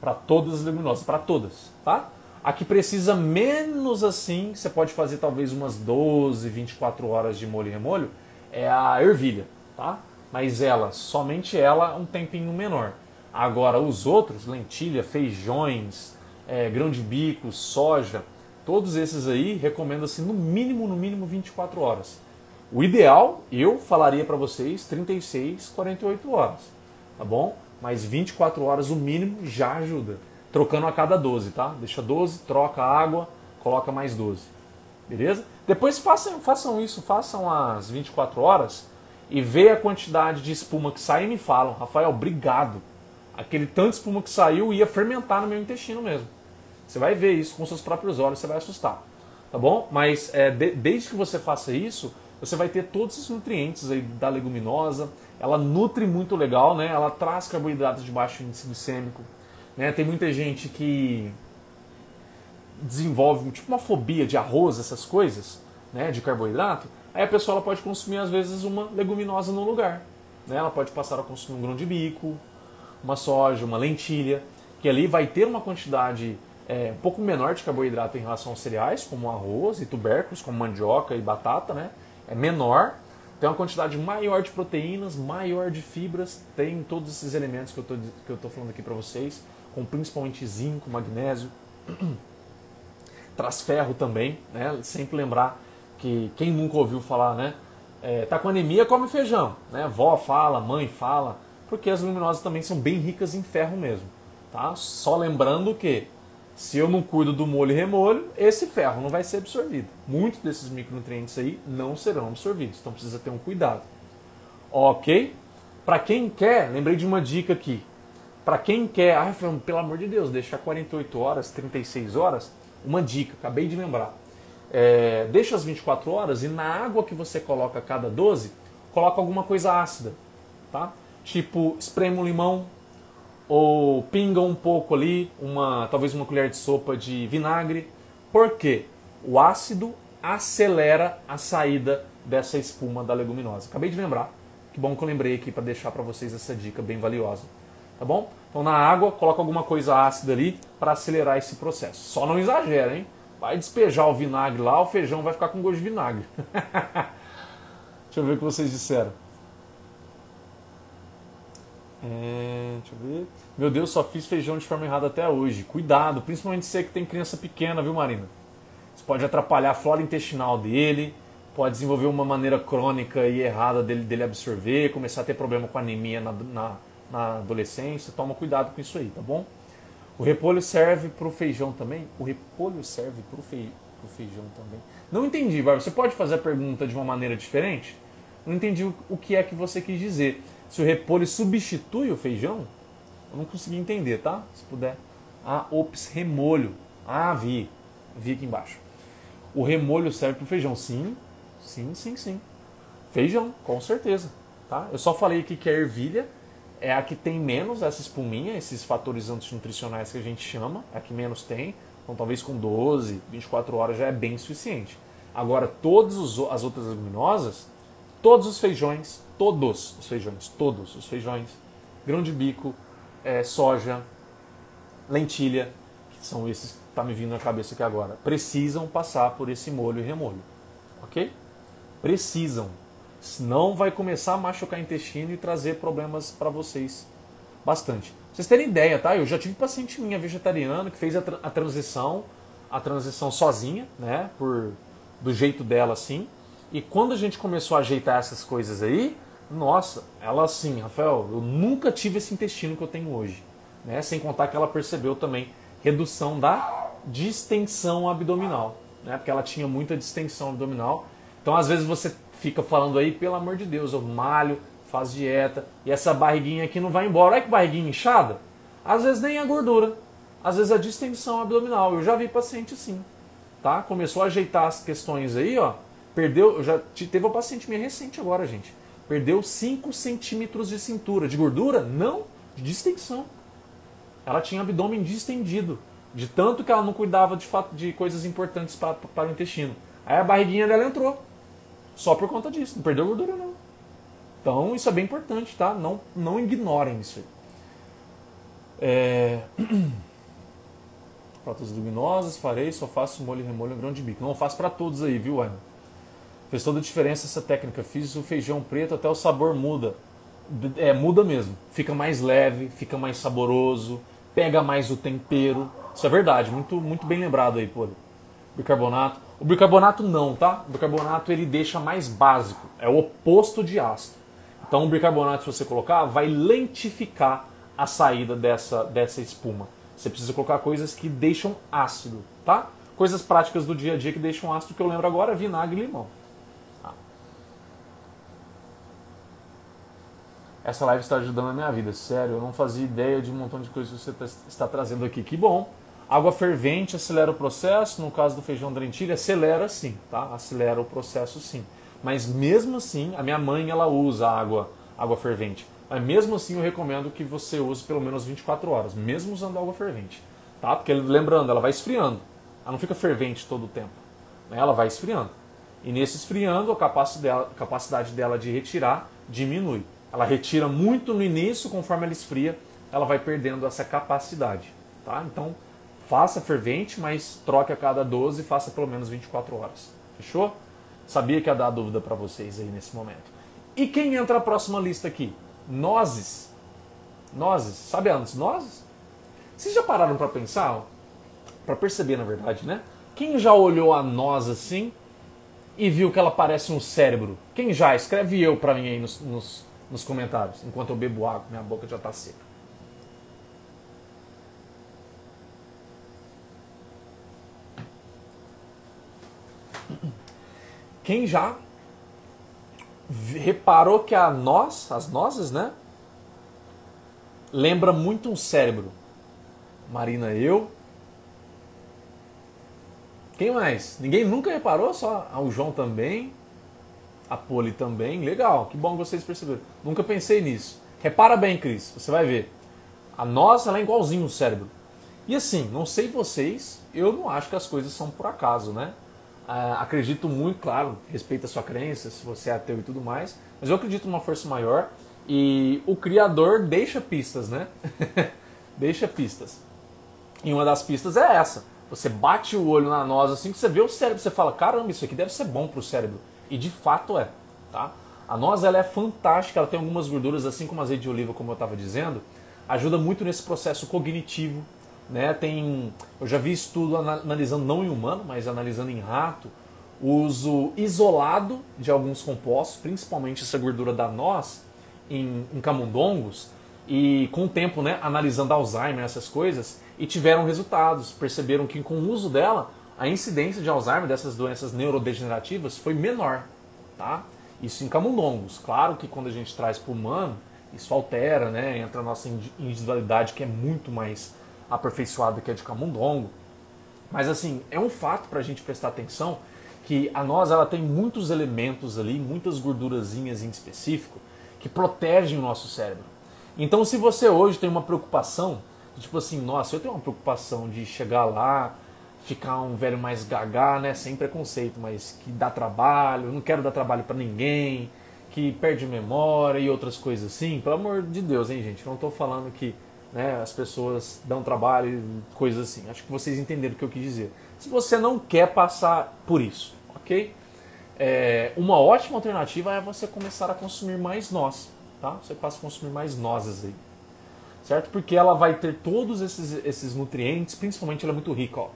para todas as leguminosas, para todas, tá? A que precisa menos assim, você pode fazer talvez umas 12, 24 horas de molho e remolho, é a ervilha, tá? Mas ela, somente ela, um tempinho menor. Agora, os outros, lentilha, feijões, é, grão de bico, soja, todos esses aí recomendo-se no mínimo, no mínimo 24 horas. O ideal, eu falaria para vocês 36, 48 horas, tá bom? Mas 24 horas o mínimo já ajuda. Trocando a cada 12, tá? Deixa 12, troca a água, coloca mais 12. Beleza? Depois façam, façam isso, façam as 24 horas e vê a quantidade de espuma que sai e me falam, Rafael, obrigado. Aquele tanto de espuma que saiu ia fermentar no meu intestino mesmo. Você vai ver isso com seus próprios olhos, você vai assustar. Tá bom? Mas é, de, desde que você faça isso, você vai ter todos os nutrientes aí da leguminosa. Ela nutre muito legal, né? Ela traz carboidratos de baixo índice glicêmico. Né? Tem muita gente que desenvolve tipo uma fobia de arroz, essas coisas, né? De carboidrato. Aí a pessoa ela pode consumir às vezes uma leguminosa no lugar. Né? Ela pode passar a consumir um grão de bico, uma soja, uma lentilha, que ali vai ter uma quantidade é, um pouco menor de carboidrato em relação aos cereais, como arroz e tubérculos, como mandioca e batata, né? É menor, tem uma quantidade maior de proteínas, maior de fibras, tem todos esses elementos que eu estou falando aqui para vocês, com principalmente zinco, magnésio, [clears throat] traz ferro também, né? Sempre lembrar que quem nunca ouviu falar, né? É, tá com anemia, come feijão, né? Vó fala, mãe fala, porque as luminosas também são bem ricas em ferro mesmo, tá? Só lembrando que se eu não cuido do molho e remolho, esse ferro não vai ser absorvido. Muitos desses micronutrientes aí não serão absorvidos, então precisa ter um cuidado. Ok? Para quem quer, lembrei de uma dica aqui. Para quem quer, ai, pelo amor de Deus, deixar 48 horas, 36 horas, uma dica, acabei de lembrar. É, deixa as 24 horas e na água que você coloca cada 12, coloca alguma coisa ácida, tá? Tipo, espreme um limão, ou pinga um pouco ali, uma talvez uma colher de sopa de vinagre. Por quê? O ácido acelera a saída dessa espuma da leguminosa. Acabei de lembrar. Que bom que eu lembrei aqui para deixar para vocês essa dica bem valiosa. Tá bom? Então na água, coloca alguma coisa ácida ali para acelerar esse processo. Só não exagera, hein? Vai despejar o vinagre lá, o feijão vai ficar com gosto de vinagre. [laughs] Deixa eu ver o que vocês disseram. É, deixa eu ver. Meu Deus, só fiz feijão de forma errada até hoje. Cuidado, principalmente você que tem criança pequena, viu, Marina? Isso pode atrapalhar a flora intestinal dele, pode desenvolver uma maneira crônica e errada dele, dele absorver, começar a ter problema com anemia na, na, na adolescência. Toma cuidado com isso aí, tá bom? O repolho serve para o feijão também? O repolho serve para o fei, feijão também? Não entendi. Você pode fazer a pergunta de uma maneira diferente? Não entendi o que é que você quis dizer se o repolho substitui o feijão, eu não consegui entender, tá? Se puder. Ah, ops, remolho. Ah, vi. Vi aqui embaixo. O remolho serve para o feijão. Sim, sim, sim, sim. Feijão, com certeza. Tá? Eu só falei aqui que a ervilha é a que tem menos essa espuminha, esses fatores antinutricionais que a gente chama, é a que menos tem. Então talvez com 12, 24 horas já é bem suficiente. Agora, todas as outras leguminosas, todos os feijões, todos os feijões, todos os feijões, grão de bico, é, soja, lentilha, que são esses que tá me vindo na cabeça aqui agora, precisam passar por esse molho e remolho, ok? Precisam, senão vai começar a machucar o intestino e trazer problemas para vocês bastante. Pra vocês terem ideia, tá? Eu já tive paciente minha vegetariana que fez a, tra a transição, a transição sozinha, né? Por do jeito dela assim. E quando a gente começou a ajeitar essas coisas aí, nossa, ela assim, Rafael, eu nunca tive esse intestino que eu tenho hoje. Né? Sem contar que ela percebeu também redução da distensão abdominal, né? Porque ela tinha muita distensão abdominal. Então, às vezes você fica falando aí, pelo amor de Deus, eu malho, faz dieta e essa barriguinha aqui não vai embora. Olha que barriguinha inchada. Às vezes nem a gordura, às vezes a distensão abdominal. Eu já vi paciente assim, tá? Começou a ajeitar as questões aí, ó. Perdeu, eu já teve uma paciente minha recente agora, gente Perdeu 5 centímetros de cintura. De gordura? Não, de distensão. Ela tinha abdômen distendido. De tanto que ela não cuidava de, fato, de coisas importantes para, para o intestino. Aí a barriguinha dela entrou. Só por conta disso. Não perdeu gordura, não. Então isso é bem importante, tá? Não, não ignorem isso. É... [clears throat] Pratas luminosas, farei, só faço molho e remolho grão de bico. Não faço para todos aí, viu, Ana? Fez toda a diferença essa técnica. Fiz o feijão preto, até o sabor muda. É, muda mesmo. Fica mais leve, fica mais saboroso, pega mais o tempero. Isso é verdade, muito, muito bem lembrado aí, pô. Bicarbonato. O bicarbonato não, tá? O bicarbonato ele deixa mais básico. É o oposto de ácido. Então o bicarbonato, se você colocar, vai lentificar a saída dessa, dessa espuma. Você precisa colocar coisas que deixam ácido, tá? Coisas práticas do dia a dia que deixam ácido, que eu lembro agora, vinagre e limão. Essa live está ajudando a minha vida, sério. Eu não fazia ideia de um montão de coisas que você tá, está trazendo aqui. Que bom. Água fervente acelera o processo. No caso do feijão da lentilha, acelera sim, tá? Acelera o processo sim. Mas mesmo assim, a minha mãe ela usa água, água fervente. Mas mesmo assim, eu recomendo que você use pelo menos 24 horas, mesmo usando água fervente, tá? Porque lembrando, ela vai esfriando. Ela não fica fervente todo o tempo. Né? Ela vai esfriando. E nesse esfriando, a capacidade dela, a capacidade dela de retirar diminui. Ela retira muito no início, conforme ela esfria, ela vai perdendo essa capacidade. Tá? Então, faça fervente, mas troque a cada 12 e faça pelo menos 24 horas. Fechou? Sabia que ia dar dúvida para vocês aí nesse momento. E quem entra na próxima lista aqui? Nozes. Nozes. Sabe antes nozes? Vocês já pararam para pensar? Para perceber, na verdade, né? Quem já olhou a noz assim e viu que ela parece um cérebro? Quem já? Escreve eu para mim aí nos, nos nos comentários, enquanto eu bebo água, minha boca já está seca. Quem já reparou que a nós, as nozes, né? Lembra muito um cérebro. Marina, eu. Quem mais? Ninguém nunca reparou, só o João também a pole também. Legal, que bom que vocês perceberam. Nunca pensei nisso. Repara bem, Cris, você vai ver. A nossa ela é igualzinho o cérebro. E assim, não sei vocês, eu não acho que as coisas são por acaso, né? Ah, acredito muito, claro, respeito a sua crença, se você é ateu e tudo mais, mas eu acredito numa força maior e o Criador deixa pistas, né? [laughs] deixa pistas. E uma das pistas é essa. Você bate o olho na noz assim que você vê o cérebro, você fala, caramba, isso aqui deve ser bom para o cérebro. E de fato é. Tá? A noz ela é fantástica, ela tem algumas gorduras, assim como azeite de oliva, como eu estava dizendo, ajuda muito nesse processo cognitivo. Né? Tem, eu já vi estudo analisando não em humano, mas analisando em rato, o uso isolado de alguns compostos, principalmente essa gordura da noz, em, em camundongos, e com o tempo né, analisando Alzheimer, essas coisas, e tiveram resultados. Perceberam que com o uso dela, a incidência de Alzheimer, dessas doenças neurodegenerativas, foi menor. Tá? Isso em camundongos. Claro que quando a gente traz para o humano, isso altera, né? entra a nossa individualidade que é muito mais aperfeiçoada que a de camundongo. Mas assim, é um fato para a gente prestar atenção que a noz ela tem muitos elementos ali, muitas gordurazinhas em específico, que protegem o nosso cérebro. Então se você hoje tem uma preocupação, tipo assim, nossa, eu tenho uma preocupação de chegar lá, ficar um velho mais gagá, né, sem preconceito, mas que dá trabalho, não quero dar trabalho para ninguém, que perde memória e outras coisas assim. Pelo amor de Deus, hein, gente? Não estou falando que né, as pessoas dão trabalho coisas assim. Acho que vocês entenderam o que eu quis dizer. Se você não quer passar por isso, ok? É, uma ótima alternativa é você começar a consumir mais nós, tá? Você passa a consumir mais nozes aí, certo? Porque ela vai ter todos esses, esses nutrientes, principalmente ela é muito rica, ó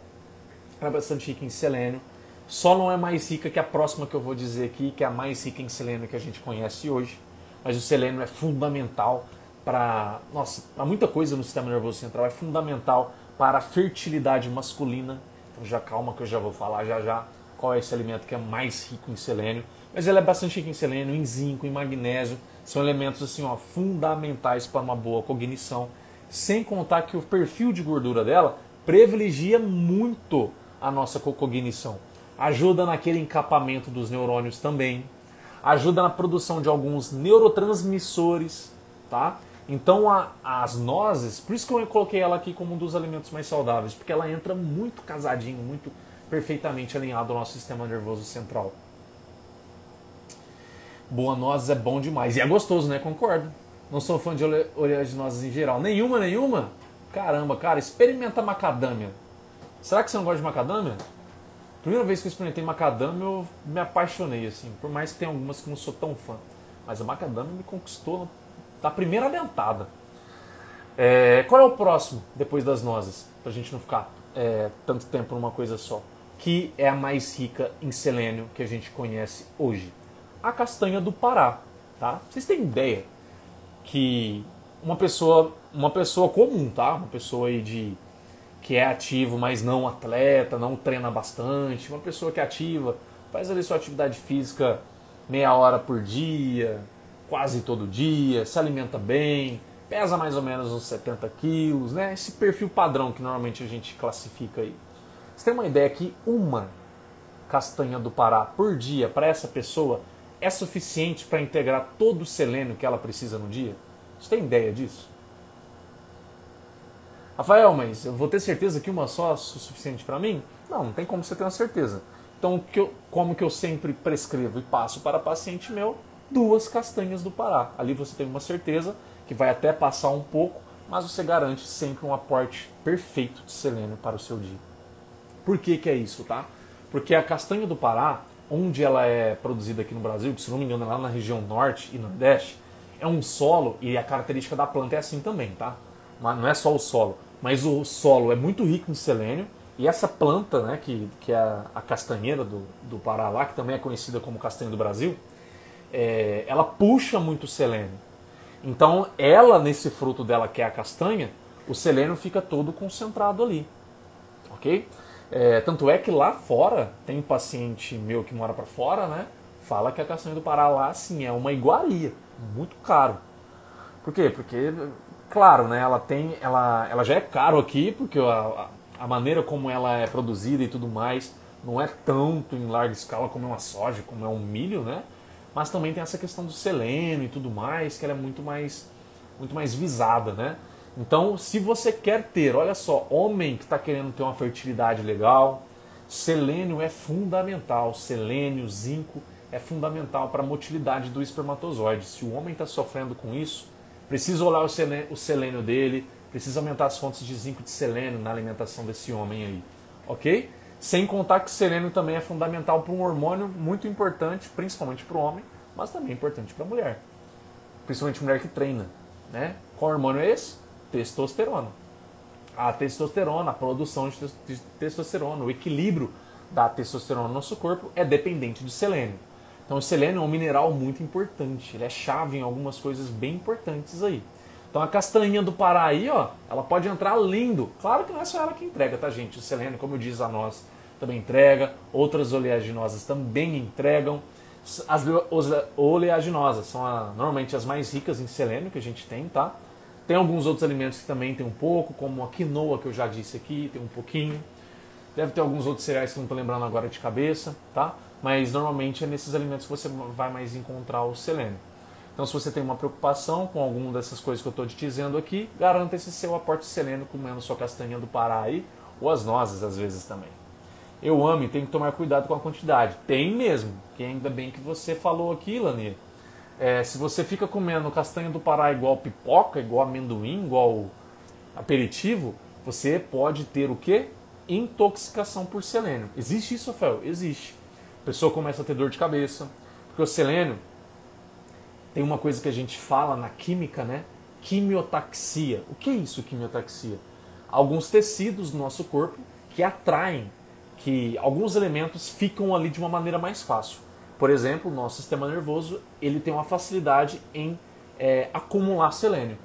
ela é bastante rica em selênio. Só não é mais rica que a próxima que eu vou dizer aqui, que é a mais rica em selênio que a gente conhece hoje. Mas o selênio é fundamental para, nossa, para muita coisa no sistema nervoso central, é fundamental para a fertilidade masculina. Então já calma que eu já vou falar já já qual é esse alimento que é mais rico em selênio. Mas ele é bastante rico em selênio, em zinco, em magnésio. São elementos assim, ó, fundamentais para uma boa cognição. Sem contar que o perfil de gordura dela privilegia muito a nossa cognição. Ajuda naquele encapamento dos neurônios também. Ajuda na produção de alguns neurotransmissores, tá? Então a, as nozes, por isso que eu coloquei ela aqui como um dos alimentos mais saudáveis, porque ela entra muito casadinho, muito perfeitamente alinhado ao nosso sistema nervoso central. Boa nozes é bom demais. E é gostoso, né? Concordo. Não sou fã de oleaginosas em geral. Nenhuma, nenhuma? Caramba, cara, experimenta macadâmia. Será que você não gosta de macadâmia? Primeira vez que eu experimentei macadâmia, eu me apaixonei, assim. Por mais que tenha algumas que não sou tão fã. Mas a macadâmia me conquistou da primeira dentada. É, qual é o próximo, depois das nozes? Pra gente não ficar é, tanto tempo numa coisa só. Que é a mais rica em selênio que a gente conhece hoje. A castanha do Pará. Tá? Vocês têm ideia que uma pessoa, uma pessoa comum, tá? Uma pessoa aí de que é ativo, mas não atleta, não treina bastante, uma pessoa que é ativa, faz ali sua atividade física meia hora por dia, quase todo dia, se alimenta bem, pesa mais ou menos uns 70 quilos, né? Esse perfil padrão que normalmente a gente classifica aí. Você tem uma ideia que uma castanha do Pará por dia para essa pessoa é suficiente para integrar todo o selênio que ela precisa no dia? Você tem ideia disso? Rafael, mas eu vou ter certeza que uma só é suficiente para mim? Não, não tem como você ter uma certeza. Então, como que eu sempre prescrevo e passo para paciente meu, duas castanhas do Pará. Ali você tem uma certeza que vai até passar um pouco, mas você garante sempre um aporte perfeito de selênio para o seu dia. Por que, que é isso, tá? Porque a castanha do Pará, onde ela é produzida aqui no Brasil, que se não me engano é lá na região norte e nordeste, é um solo, e a característica da planta é assim também, tá? Mas não é só o solo, mas o solo é muito rico em selênio, e essa planta, né, que, que é a, a castanheira do, do Pará lá, que também é conhecida como castanha do Brasil, é, ela puxa muito selênio. Então, ela, nesse fruto dela, que é a castanha, o selênio fica todo concentrado ali. Ok? É, tanto é que lá fora, tem um paciente meu que mora para fora, né? Fala que a castanha do Pará lá, assim, é uma iguaria. Muito caro. Por quê? Porque, claro, né? Ela tem. Ela, ela já é caro aqui, porque a, a maneira como ela é produzida e tudo mais não é tanto em larga escala como é uma soja, como é um milho, né? Mas também tem essa questão do selênio e tudo mais, que ela é muito mais, muito mais visada, né? Então, se você quer ter, olha só, homem que está querendo ter uma fertilidade legal, selênio é fundamental. Selênio, zinco é fundamental para a motilidade do espermatozoide. Se o homem está sofrendo com isso, precisa olhar o selênio, o selênio dele, precisa aumentar as fontes de zinco e de selênio na alimentação desse homem aí, ok? Sem contar que selênio também é fundamental para um hormônio muito importante, principalmente para o homem, mas também importante para a mulher, principalmente mulher que treina, né? Qual hormônio é esse? testosterona. A testosterona, a produção de testosterona, o equilíbrio da testosterona no nosso corpo é dependente do selênio. Então o selênio é um mineral muito importante, ele é chave em algumas coisas bem importantes aí. Então a castanha do Pará aí, ó, ela pode entrar lindo. Claro que não é só ela que entrega, tá gente? O selênio, como diz a nós, também entrega. Outras oleaginosas também entregam. As oleaginosas são a, normalmente as mais ricas em selênio que a gente tem, tá? Tem alguns outros alimentos que também tem um pouco, como a quinoa que eu já disse aqui, tem um pouquinho. Deve ter alguns outros cereais que não estou lembrando agora de cabeça, tá? Mas normalmente é nesses alimentos que você vai mais encontrar o selênio. Então, se você tem uma preocupação com alguma dessas coisas que eu estou te dizendo aqui, garanta esse seu aporte de selênio comendo sua castanha do Pará aí, ou as nozes às vezes também. Eu amo e tenho que tomar cuidado com a quantidade. Tem mesmo, que ainda bem que você falou aqui, Lani, é, se você fica comendo castanha do Pará igual pipoca, igual amendoim, igual aperitivo, você pode ter o que? Intoxicação por selênio. Existe isso, Rafael? Existe. A pessoa começa a ter dor de cabeça. Porque o selênio tem uma coisa que a gente fala na química, né? Quimiotaxia. O que é isso, quimiotaxia? Alguns tecidos do nosso corpo que atraem, que alguns elementos ficam ali de uma maneira mais fácil. Por exemplo, o nosso sistema nervoso ele tem uma facilidade em é, acumular selênio.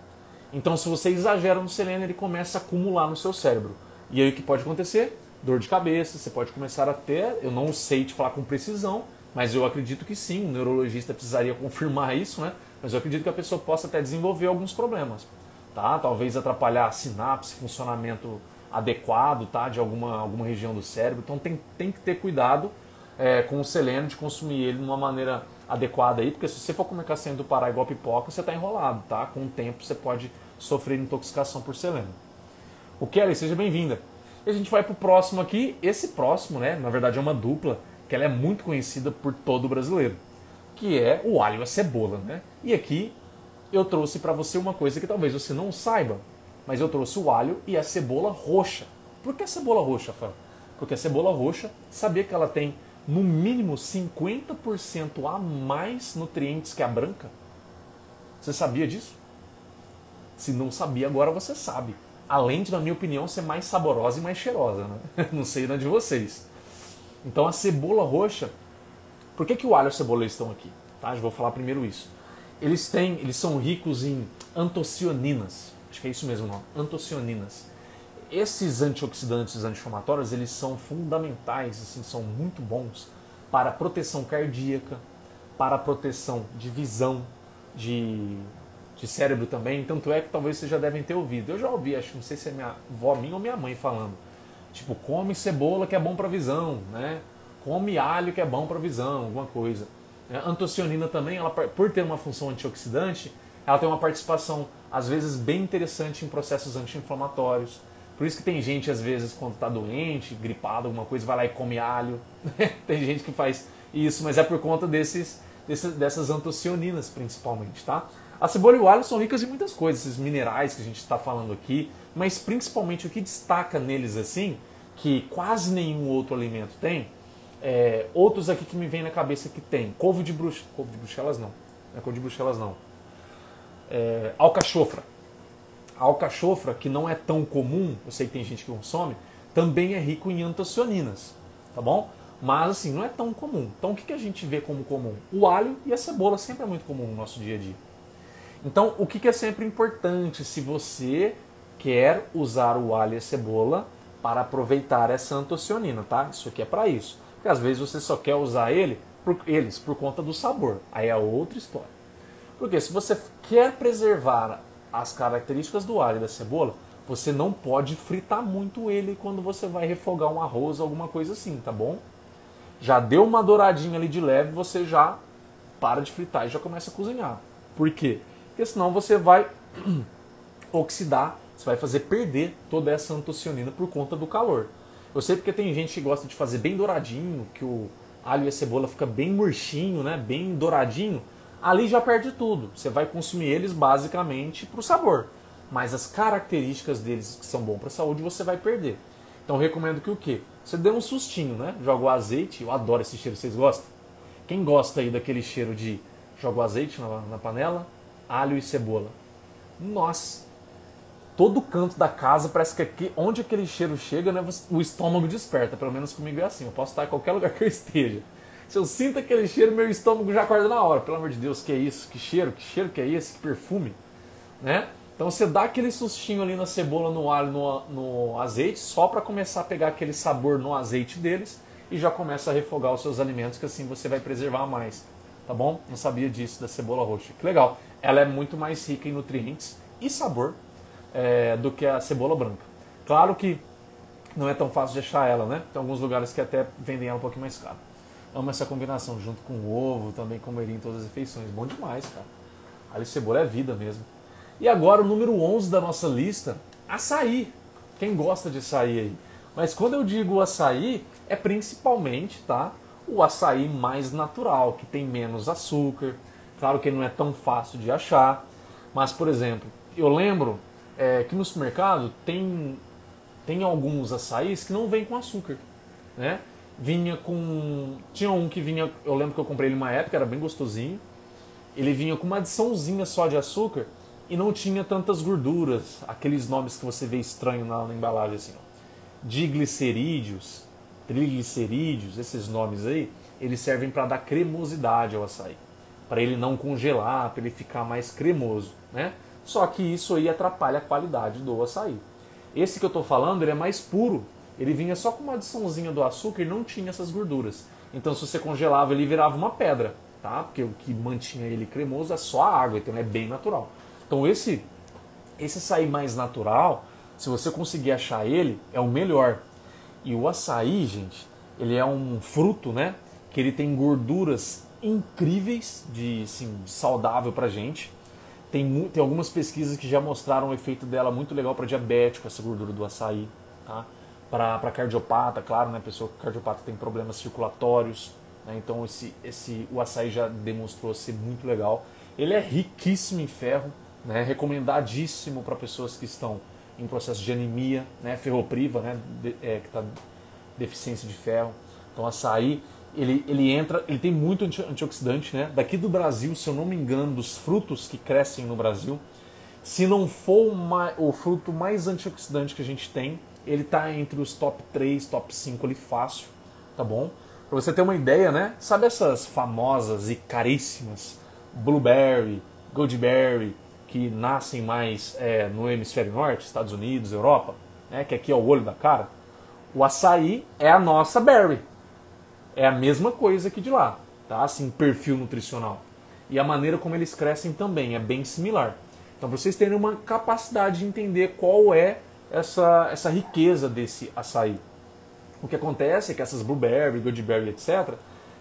Então, se você exagera no selênio, ele começa a acumular no seu cérebro. E aí o que pode acontecer? Dor de cabeça, você pode começar a ter, eu não sei te falar com precisão, mas eu acredito que sim, o neurologista precisaria [laughs] confirmar isso, né? Mas eu acredito que a pessoa possa até desenvolver alguns problemas, tá? Talvez atrapalhar a sinapse, funcionamento adequado, tá? De alguma, alguma região do cérebro. Então tem, tem que ter cuidado é, com o selênio, de consumir ele de uma maneira adequada aí, porque se você for comer castanha do Pará igual pipoca, você está enrolado, tá? Com o tempo você pode sofrer intoxicação por selênio. O Kelly, seja bem-vinda. E a gente vai pro próximo aqui. Esse próximo, né, na verdade é uma dupla, que ela é muito conhecida por todo brasileiro, que é o alho e a cebola, né? E aqui eu trouxe para você uma coisa que talvez você não saiba, mas eu trouxe o alho e a cebola roxa. Por que a cebola roxa, Fábio? Porque a cebola roxa, sabia que ela tem no mínimo 50% a mais nutrientes que a branca? Você sabia disso? Se não sabia, agora você sabe. Além de, na minha opinião, ser mais saborosa e mais cheirosa. Né? [laughs] Não sei na de vocês. Então a cebola roxa. Por que, que o alho e a cebola estão aqui? Tá? Eu vou falar primeiro isso. Eles têm, eles são ricos em antocianinas. Acho que é isso mesmo, não? Antocianinas esses antioxidantes anti-inflamatórios eles são fundamentais, assim, são muito bons para proteção cardíaca, para proteção de visão, de, de cérebro também, tanto é que talvez vocês já devem ter ouvido. Eu já ouvi, acho, não sei se é minha avó minha ou minha mãe falando. Tipo, come cebola que é bom para visão, né? Come alho que é bom para visão, alguma coisa. É, antocianina também, ela, por ter uma função antioxidante, ela tem uma participação, às vezes, bem interessante em processos anti-inflamatórios. Por isso que tem gente, às vezes, quando está doente, gripado, alguma coisa, vai lá e come alho. [laughs] tem gente que faz isso, mas é por conta desses, desses, dessas antocianinas, principalmente, tá? A cebola e o alho são ricas em muitas coisas, esses minerais que a gente está falando aqui, mas principalmente o que destaca neles assim, que quase nenhum outro alimento tem, é, outros aqui que me vem na cabeça que tem, couve de bruxelas, couve de bruxelas não, não é couve de bruxelas não, é, alcachofra. A alcachofra, que não é tão comum, eu sei que tem gente que consome, também é rico em antocianinas, tá bom? Mas assim, não é tão comum. Então o que, que a gente vê como comum? O alho e a cebola sempre é muito comum no nosso dia a dia. Então o que, que é sempre importante se você quer usar o alho e a cebola para aproveitar essa antocianina, tá? Isso aqui é para isso. Porque às vezes você só quer usar ele por, eles por conta do sabor. Aí é outra história. Porque se você quer preservar as características do alho e da cebola, você não pode fritar muito ele quando você vai refogar um arroz, alguma coisa assim, tá bom? Já deu uma douradinha ali de leve, você já para de fritar e já começa a cozinhar. Por quê? Porque senão você vai [clears throat] oxidar, você vai fazer perder toda essa antocianina por conta do calor. Eu sei porque tem gente que gosta de fazer bem douradinho, que o alho e a cebola fica bem murchinho, né? Bem douradinho. Ali já perde tudo. Você vai consumir eles basicamente para o sabor. Mas as características deles que são bom para a saúde você vai perder. Então recomendo que o quê? Você dê um sustinho, né? Joga o azeite. Eu adoro esse cheiro. Vocês gostam? Quem gosta aí daquele cheiro de joga o azeite na, na panela, alho e cebola? Nossa, todo canto da casa, parece que aqui, onde aquele cheiro chega, né, o estômago desperta. Pelo menos comigo é assim. Eu posso estar em qualquer lugar que eu esteja. Se eu sinto aquele cheiro, meu estômago já acorda na hora. Pelo amor de Deus, que é isso? Que cheiro? Que cheiro que é esse? Que perfume? Né? Então você dá aquele sustinho ali na cebola, no alho, no, no azeite, só para começar a pegar aquele sabor no azeite deles e já começa a refogar os seus alimentos, que assim você vai preservar mais. Tá bom? Não sabia disso da cebola roxa. Que legal. Ela é muito mais rica em nutrientes e sabor é, do que a cebola branca. Claro que não é tão fácil de achar ela, né? Tem alguns lugares que até vendem ela um pouquinho mais caro. Amo essa combinação, junto com ovo, também comeria em todas as refeições. Bom demais, cara. Alho e cebola é vida mesmo. E agora o número 11 da nossa lista, açaí. Quem gosta de açaí aí? Mas quando eu digo açaí, é principalmente, tá? O açaí mais natural, que tem menos açúcar. Claro que não é tão fácil de achar. Mas, por exemplo, eu lembro é, que no supermercado tem, tem alguns açaís que não vêm com açúcar, né? Vinha com... Tinha um que vinha... Eu lembro que eu comprei ele uma época, era bem gostosinho. Ele vinha com uma adiçãozinha só de açúcar e não tinha tantas gorduras. Aqueles nomes que você vê estranho na, na embalagem, assim, ó. Diglicerídeos, triglicerídeos, esses nomes aí, eles servem para dar cremosidade ao açaí. Para ele não congelar, para ele ficar mais cremoso, né? Só que isso aí atrapalha a qualidade do açaí. Esse que eu estou falando, ele é mais puro. Ele vinha só com uma adiçãozinha do açúcar e não tinha essas gorduras. Então, se você congelava, ele virava uma pedra, tá? Porque o que mantinha ele cremoso é só a água, então é bem natural. Então, esse esse açaí mais natural, se você conseguir achar ele, é o melhor. E o açaí, gente, ele é um fruto, né? Que ele tem gorduras incríveis de, assim, saudável pra gente. Tem, tem algumas pesquisas que já mostraram o efeito dela muito legal para diabético, essa gordura do açaí. Tá? Para cardiopata, claro, né? Pessoa cardiopata tem problemas circulatórios. Né? Então esse, esse, o açaí já demonstrou ser muito legal. Ele é riquíssimo em ferro, né? recomendadíssimo para pessoas que estão em processo de anemia, né? ferropriva, né? De, é, que está deficiência de ferro. Então açaí ele, ele entra, ele tem muito antioxidante, né? Daqui do Brasil, se eu não me engano, dos frutos que crescem no Brasil, se não for uma, o fruto mais antioxidante que a gente tem, ele está entre os top 3, top 5 ali fácil, tá bom? Para você ter uma ideia, né? Sabe essas famosas e caríssimas blueberry, goldberry, que nascem mais é, no hemisfério norte, Estados Unidos, Europa, né? Que aqui é o olho da cara. O açaí é a nossa berry, é a mesma coisa que de lá, tá? Assim, perfil nutricional. e a maneira como eles crescem também é bem similar. Então, vocês terem uma capacidade de entender qual é essa, essa riqueza desse açaí. O que acontece é que essas blueberry, goodberry, etc.,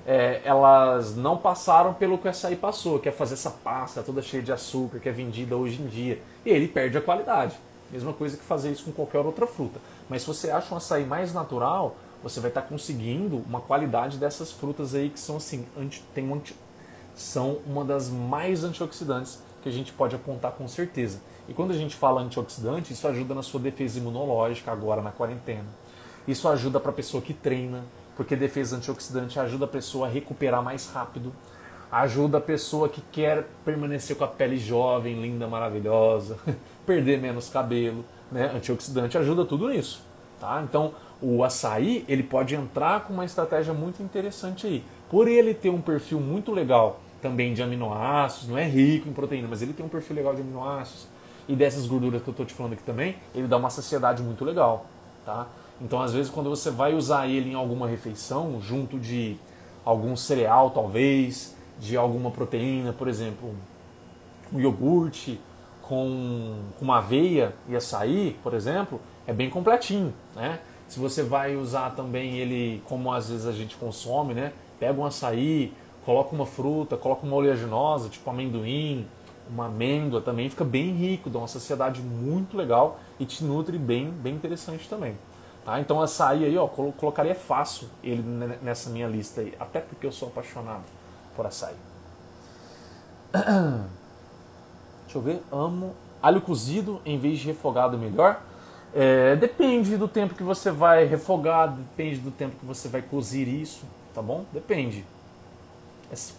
é, elas não passaram pelo que o açaí passou, que é fazer essa pasta toda cheia de açúcar que é vendida hoje em dia. E ele perde a qualidade. Mesma coisa que fazer isso com qualquer outra fruta. Mas se você acha um açaí mais natural, você vai estar conseguindo uma qualidade dessas frutas aí que são assim, anti, tem um anti, são uma das mais antioxidantes que a gente pode apontar com certeza. E quando a gente fala antioxidante, isso ajuda na sua defesa imunológica agora na quarentena. Isso ajuda para a pessoa que treina, porque defesa antioxidante ajuda a pessoa a recuperar mais rápido, ajuda a pessoa que quer permanecer com a pele jovem, linda, maravilhosa, [laughs] perder menos cabelo, né? Antioxidante ajuda tudo nisso, tá? Então, o açaí, ele pode entrar com uma estratégia muito interessante aí. Por ele ter um perfil muito legal também de aminoácidos, não é rico em proteína, mas ele tem um perfil legal de aminoácidos e dessas gorduras que eu estou te falando aqui também, ele dá uma saciedade muito legal, tá? Então, às vezes, quando você vai usar ele em alguma refeição, junto de algum cereal, talvez, de alguma proteína, por exemplo, um iogurte com, uma aveia e açaí, por exemplo, é bem completinho, né? Se você vai usar também ele como às vezes a gente consome, né? Pega um açaí, coloca uma fruta, coloca uma oleaginosa, tipo amendoim, uma amêndoa também, fica bem rico, dá uma saciedade muito legal e te nutre bem, bem interessante também. Tá? Então açaí aí, ó, colocaria fácil ele nessa minha lista aí, até porque eu sou apaixonado por açaí. [clears throat] Deixa eu ver, amo alho cozido em vez de refogado melhor. É, depende do tempo que você vai refogar, depende do tempo que você vai cozir isso, tá bom? Depende.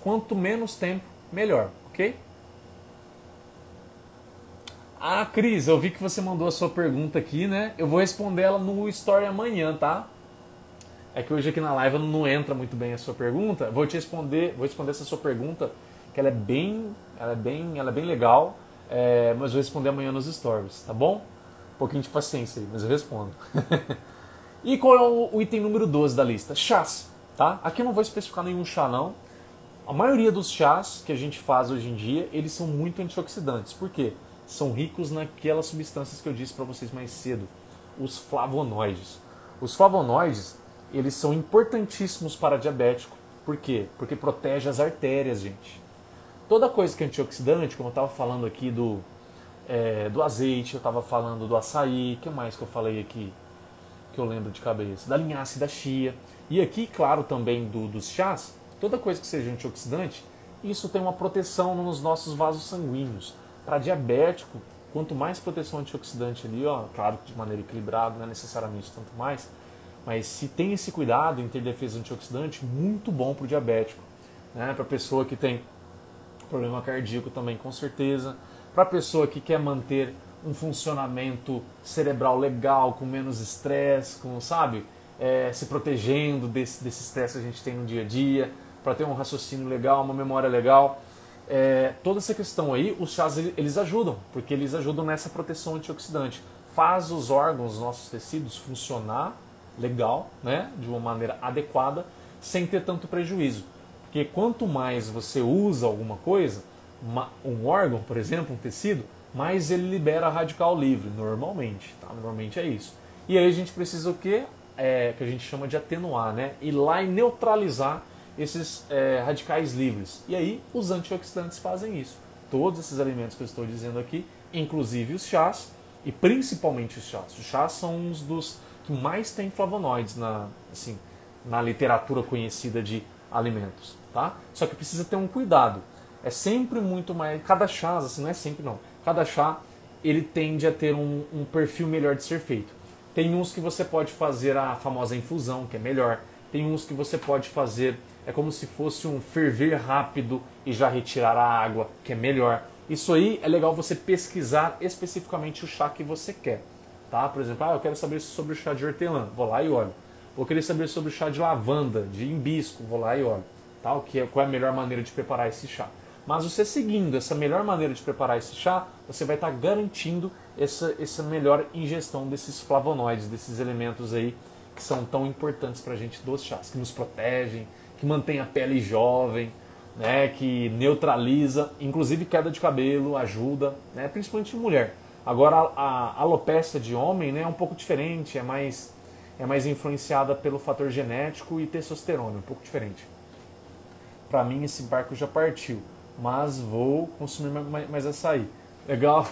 Quanto menos tempo, melhor, ok? Ah, Cris, eu vi que você mandou a sua pergunta aqui, né? Eu vou responder ela no story amanhã, tá? É que hoje aqui na live não entra muito bem a sua pergunta. Vou te responder, vou responder essa sua pergunta, que ela é bem, ela é bem, ela é bem legal, é, mas vou responder amanhã nos stories, tá bom? Um pouquinho de paciência aí, mas eu respondo. [laughs] e qual é o, item número 12 da lista? Chás, tá? Aqui eu não vou especificar nenhum chá não. A maioria dos chás que a gente faz hoje em dia, eles são muito antioxidantes. Por quê? São ricos naquelas substâncias que eu disse para vocês mais cedo, os flavonoides. Os flavonoides, eles são importantíssimos para diabético. Por quê? Porque protege as artérias, gente. Toda coisa que é antioxidante, como eu estava falando aqui do, é, do azeite, eu estava falando do açaí, que mais que eu falei aqui que eu lembro de cabeça? Da linhaça da chia. E aqui, claro, também do, dos chás, toda coisa que seja antioxidante, isso tem uma proteção nos nossos vasos sanguíneos. Para diabético, quanto mais proteção antioxidante ali, ó, claro que de maneira equilibrada, não é necessariamente tanto mais, mas se tem esse cuidado em ter defesa antioxidante, muito bom para o diabético. Né? Para pessoa que tem problema cardíaco também, com certeza. Para pessoa que quer manter um funcionamento cerebral legal, com menos estresse, com, sabe, é, se protegendo desse estresse que a gente tem no dia a dia, para ter um raciocínio legal, uma memória legal é, toda essa questão aí, os chás eles ajudam, porque eles ajudam nessa proteção antioxidante. Faz os órgãos, os nossos tecidos funcionar legal, né, de uma maneira adequada, sem ter tanto prejuízo. Porque quanto mais você usa alguma coisa, um órgão, por exemplo, um tecido, mais ele libera radical livre, normalmente. Tá? Normalmente é isso. E aí a gente precisa o quê? É, que a gente chama de atenuar, né? Ir lá e neutralizar esses é, radicais livres. E aí os antioxidantes fazem isso. Todos esses alimentos que eu estou dizendo aqui, inclusive os chás, e principalmente os chás. Os chás são uns dos que mais têm flavonoides na, assim, na literatura conhecida de alimentos. Tá? Só que precisa ter um cuidado. É sempre muito mais. Cada chá, assim, não é sempre não. Cada chá ele tende a ter um, um perfil melhor de ser feito. Tem uns que você pode fazer a famosa infusão, que é melhor. Tem uns que você pode fazer é como se fosse um ferver rápido e já retirar a água, que é melhor. Isso aí é legal você pesquisar especificamente o chá que você quer. Tá? Por exemplo, ah, eu quero saber sobre o chá de hortelã, vou lá e olho. Vou querer saber sobre o chá de lavanda, de hibisco, vou lá e olho. Tá? O que é, qual é a melhor maneira de preparar esse chá. Mas você seguindo essa melhor maneira de preparar esse chá, você vai estar garantindo essa, essa melhor ingestão desses flavonoides, desses elementos aí que são tão importantes para a gente dos chás, que nos protegem, que mantém a pele jovem, né, que neutraliza, inclusive queda de cabelo, ajuda, né, principalmente mulher. Agora a, a alopecia de homem né, é um pouco diferente, é mais, é mais influenciada pelo fator genético e testosterona, um pouco diferente. Para mim esse barco já partiu, mas vou consumir mais, mais açaí. Legal?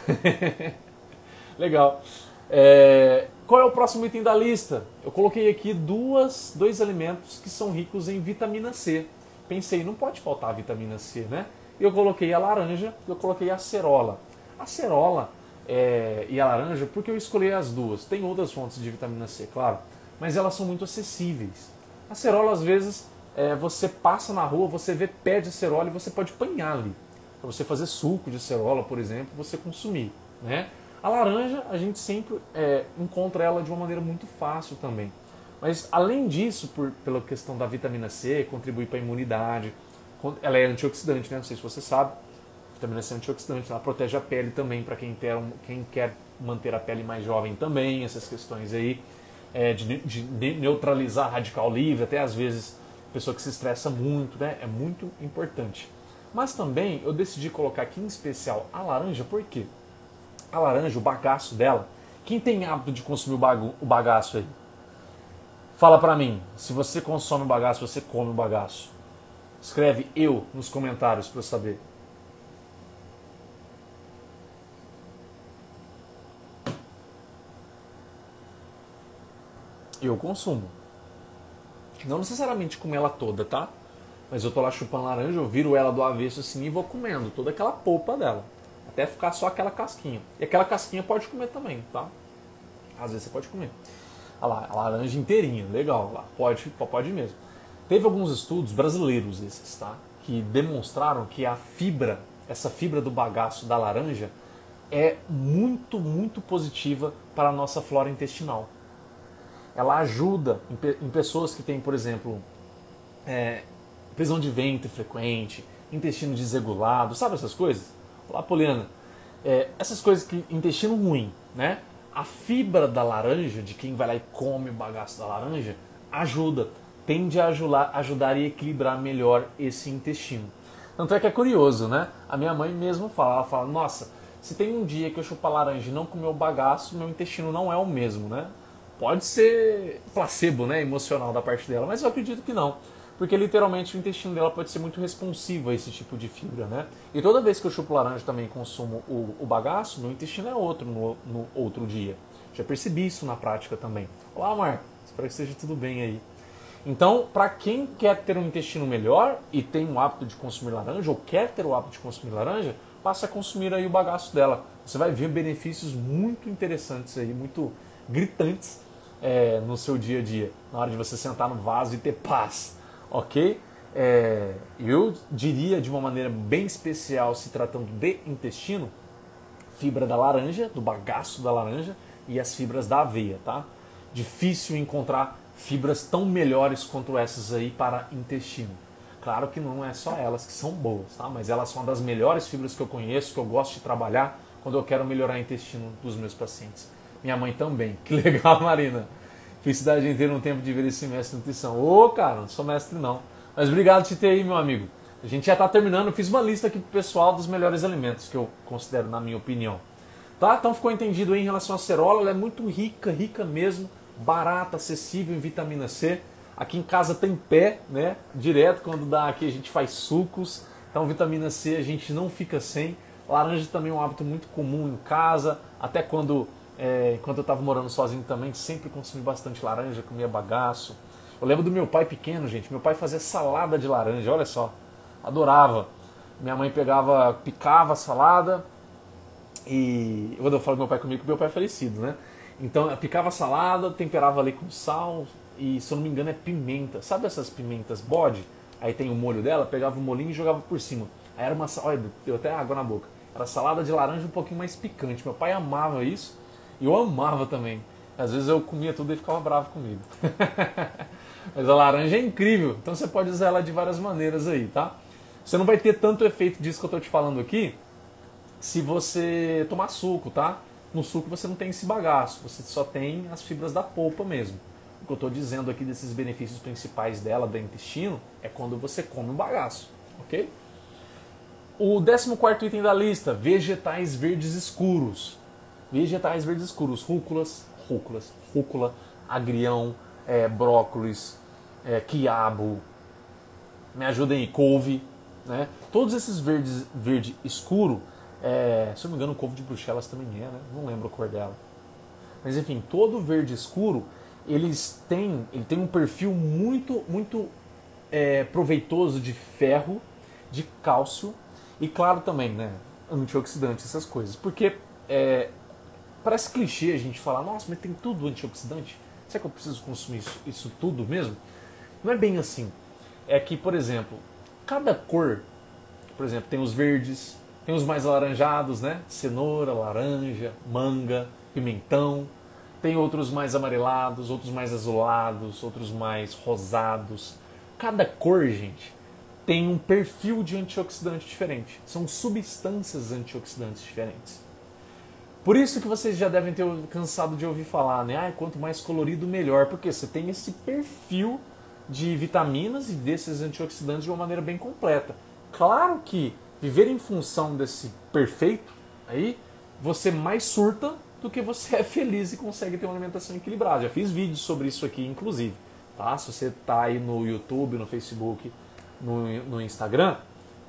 [laughs] Legal. É, qual é o próximo item da lista? Eu coloquei aqui duas, dois alimentos que são ricos em vitamina C. Pensei, não pode faltar vitamina C, né? Eu coloquei a laranja eu coloquei a acerola. A acerola é, e a laranja, porque eu escolhi as duas. Tem outras fontes de vitamina C, claro, mas elas são muito acessíveis. A acerola, às vezes, é, você passa na rua, você vê pé de acerola e você pode apanhar ali. Para você fazer suco de acerola, por exemplo, você consumir. Né? A laranja, a gente sempre é, encontra ela de uma maneira muito fácil também. Mas além disso, por, pela questão da vitamina C, contribui para a imunidade, ela é antioxidante, né? não sei se você sabe, vitamina C é antioxidante, ela protege a pele também para quem, quer, quem quer manter a pele mais jovem também, essas questões aí, é, de, de, neutralizar radical livre, até às vezes pessoa que se estressa muito, né? É muito importante. Mas também eu decidi colocar aqui em especial a laranja, por quê? A laranja, o bagaço dela, quem tem hábito de consumir o bagaço aí? Fala pra mim, se você consome o bagaço, você come o bagaço. Escreve eu nos comentários para saber. Eu consumo. Não necessariamente comer ela toda, tá? Mas eu tô lá chupando laranja, eu viro ela do avesso assim e vou comendo toda aquela polpa dela. Até ficar só aquela casquinha. E aquela casquinha pode comer também, tá? Às vezes você pode comer. Olha lá, a laranja inteirinha, legal, lá, pode, pode mesmo. Teve alguns estudos brasileiros esses, tá? Que demonstraram que a fibra, essa fibra do bagaço da laranja, é muito, muito positiva para a nossa flora intestinal. Ela ajuda em, em pessoas que têm, por exemplo, é, prisão de ventre frequente, intestino desregulado, sabe essas coisas? Olá, Poliana. É, essas coisas que intestino ruim, né? A fibra da laranja, de quem vai lá e come o bagaço da laranja, ajuda, tende a ajudar, ajudar e equilibrar melhor esse intestino. Tanto é que é curioso, né? A minha mãe mesmo fala, ela fala, nossa, se tem um dia que eu chupar laranja e não comer o bagaço, meu intestino não é o mesmo, né? Pode ser placebo, né, emocional da parte dela, mas eu acredito que não porque literalmente o intestino dela pode ser muito responsivo a esse tipo de fibra, né? E toda vez que eu chupo laranja também consumo o, o bagaço, meu intestino é outro no, no, outro dia. Já percebi isso na prática também. Olá, Mar, espero que esteja tudo bem aí. Então, para quem quer ter um intestino melhor e tem o hábito de consumir laranja, ou quer ter o hábito de consumir laranja, passe a consumir aí o bagaço dela. Você vai ver benefícios muito interessantes aí, muito gritantes é, no seu dia a dia, na hora de você sentar no vaso e ter paz ok? É, eu diria de uma maneira bem especial, se tratando de intestino, fibra da laranja, do bagaço da laranja e as fibras da aveia, tá? Difícil encontrar fibras tão melhores quanto essas aí para intestino. Claro que não é só elas que são boas, tá? Mas elas são uma das melhores fibras que eu conheço, que eu gosto de trabalhar quando eu quero melhorar o intestino dos meus pacientes. Minha mãe também. [laughs] Que legal, Marina. Felicidade em ter um tempo de ver esse mestre de nutrição. Ô, oh, cara, não sou mestre não. Mas obrigado por te ter aí, meu amigo. A gente já está terminando. Eu fiz uma lista aqui pro pessoal dos melhores alimentos que eu considero, na minha opinião. Tá? Então ficou entendido aí em relação à cerola. Ela é muito rica, rica mesmo. Barata, acessível em vitamina C. Aqui em casa tem pé, né? Direto quando dá aqui a gente faz sucos. Então vitamina C a gente não fica sem. Laranja também é um hábito muito comum em casa. Até quando é, enquanto eu estava morando sozinho também, sempre consumi bastante laranja, comia bagaço. Eu lembro do meu pai pequeno, gente. Meu pai fazia salada de laranja, olha só. Adorava. Minha mãe pegava, picava a salada e. Quando eu falo meu pai comigo, meu pai é falecido, né? Então, picava a salada, temperava ali com sal e, se eu não me engano, é pimenta. Sabe essas pimentas bode? Aí tem o molho dela, pegava o molinho e jogava por cima. Aí era uma. Olha, deu até água na boca. Era salada de laranja um pouquinho mais picante. Meu pai amava isso. E eu amava também. Às vezes eu comia tudo e ficava bravo comigo. [laughs] Mas a laranja é incrível, então você pode usar ela de várias maneiras aí, tá? Você não vai ter tanto efeito disso que eu estou te falando aqui se você tomar suco, tá? No suco você não tem esse bagaço, você só tem as fibras da polpa mesmo. O que eu estou dizendo aqui desses benefícios principais dela, do intestino, é quando você come o bagaço, ok? O 14 item da lista, vegetais verdes escuros. Vegetais verdes escuros, rúculas, rúculas, rúcula, agrião, é, brócolis, é, quiabo, me ajudem aí, couve, né? Todos esses verdes, verde escuro, é, se eu não me engano, couve de Bruxelas também é, né? Não lembro a cor dela. Mas enfim, todo verde escuro, eles têm, ele tem um perfil muito, muito é, proveitoso de ferro, de cálcio e claro também, né, antioxidante, essas coisas. Porque é, parece clichê a gente falar, nossa, mas tem tudo antioxidante. Será que eu preciso consumir isso, isso tudo mesmo? Não é bem assim. É que, por exemplo, cada cor, por exemplo, tem os verdes, tem os mais alaranjados, né? Cenoura, laranja, manga, pimentão. Tem outros mais amarelados, outros mais azulados, outros mais rosados. Cada cor, gente, tem um perfil de antioxidante diferente. São substâncias antioxidantes diferentes. Por isso que vocês já devem ter cansado de ouvir falar, né? Ah, quanto mais colorido, melhor. Porque você tem esse perfil de vitaminas e desses antioxidantes de uma maneira bem completa. Claro que viver em função desse perfeito, aí você mais surta do que você [laughs] é feliz e consegue ter uma alimentação equilibrada. Já fiz vídeos sobre isso aqui, inclusive. Tá? Se você está aí no YouTube, no Facebook, no, no Instagram,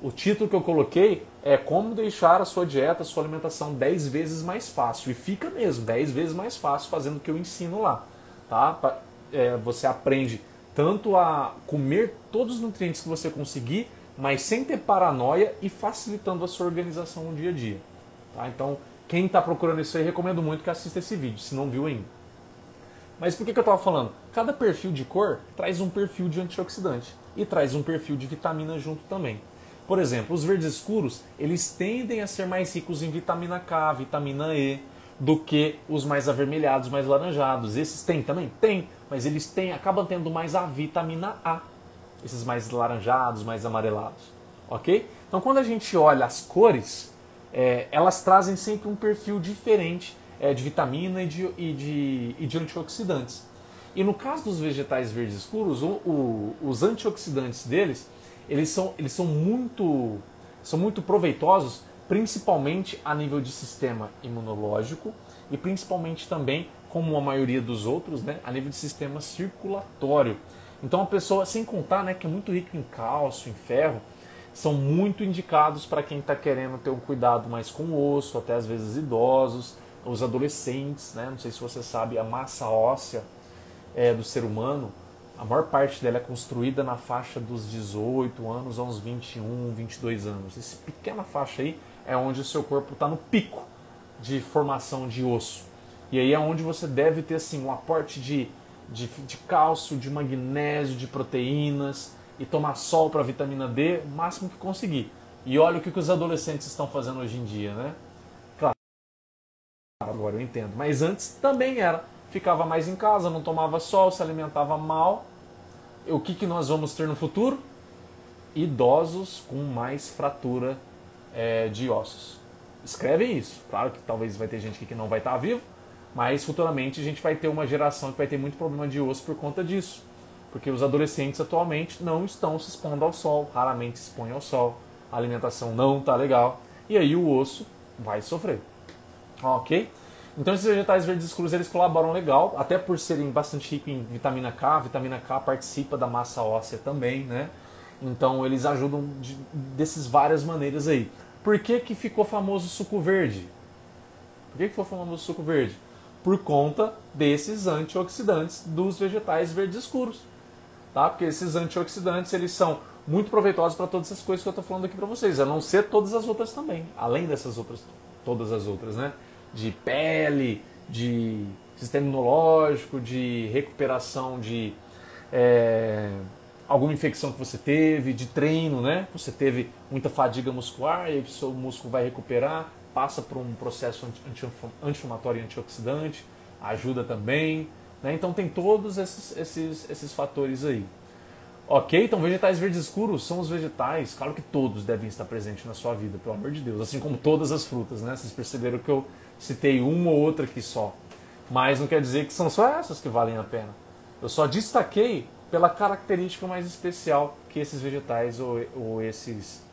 o título que eu coloquei é como deixar a sua dieta, a sua alimentação 10 vezes mais fácil. E fica mesmo, 10 vezes mais fácil fazendo o que eu ensino lá. Tá? É, você aprende tanto a comer todos os nutrientes que você conseguir, mas sem ter paranoia e facilitando a sua organização no dia a dia. Tá? Então, quem está procurando isso aí, recomendo muito que assista esse vídeo, se não viu ainda. Mas por que, que eu estava falando? Cada perfil de cor traz um perfil de antioxidante e traz um perfil de vitamina junto também. Por exemplo, os verdes escuros, eles tendem a ser mais ricos em vitamina K, vitamina E, do que os mais avermelhados, mais laranjados. Esses têm também? Tem, mas eles têm, acabam tendo mais a vitamina A. Esses mais laranjados, mais amarelados. Ok? Então quando a gente olha as cores, é, elas trazem sempre um perfil diferente é, de vitamina e de, e, de, e de antioxidantes. E no caso dos vegetais verdes escuros, o, o, os antioxidantes deles, eles são, eles são muito são muito proveitosos, principalmente a nível de sistema imunológico e principalmente também, como a maioria dos outros, né, a nível de sistema circulatório. Então a pessoa, sem contar né, que é muito rico em cálcio, em ferro, são muito indicados para quem está querendo ter um cuidado mais com o osso, até às vezes idosos, os adolescentes, né? Não sei se você sabe, a massa óssea é, do ser humano, a maior parte dela é construída na faixa dos 18 anos aos 21, 22 anos. Essa pequena faixa aí é onde o seu corpo está no pico de formação de osso. E aí é onde você deve ter assim, um aporte de, de, de cálcio, de magnésio, de proteínas e tomar sol para vitamina D o máximo que conseguir. E olha o que, que os adolescentes estão fazendo hoje em dia, né? agora eu entendo. Mas antes também era. Ficava mais em casa, não tomava sol, se alimentava mal. O que, que nós vamos ter no futuro? Idosos com mais fratura é, de ossos. Escrevem isso. Claro que talvez vai ter gente que não vai estar vivo, mas futuramente a gente vai ter uma geração que vai ter muito problema de osso por conta disso. Porque os adolescentes atualmente não estão se expondo ao sol, raramente se expõem ao sol, a alimentação não está legal, e aí o osso vai sofrer. Ok? Então esses vegetais verdes escuros eles colaboram legal, até por serem bastante ricos em vitamina K. A vitamina K participa da massa óssea também, né? Então eles ajudam de, desses várias maneiras aí. Por que, que ficou famoso o suco verde? Por que, que ficou famoso o suco verde? Por conta desses antioxidantes dos vegetais verdes escuros. Tá? Porque esses antioxidantes eles são muito proveitosos para todas essas coisas que eu estou falando aqui para vocês, a não ser todas as outras também, além dessas outras, todas as outras, né? De pele, de sistema imunológico, de recuperação de é, alguma infecção que você teve, de treino, né? Você teve muita fadiga muscular e o seu músculo vai recuperar, passa por um processo anti-inflamatório e antioxidante, ajuda também. Né? Então tem todos esses, esses, esses fatores aí. Ok? Então vegetais verdes escuros são os vegetais, claro que todos devem estar presentes na sua vida, pelo amor de Deus, assim como todas as frutas, né? Vocês perceberam que eu citei uma ou outra aqui só. Mas não quer dizer que são só essas que valem a pena. Eu só destaquei pela característica mais especial que esses vegetais ou, ou esses,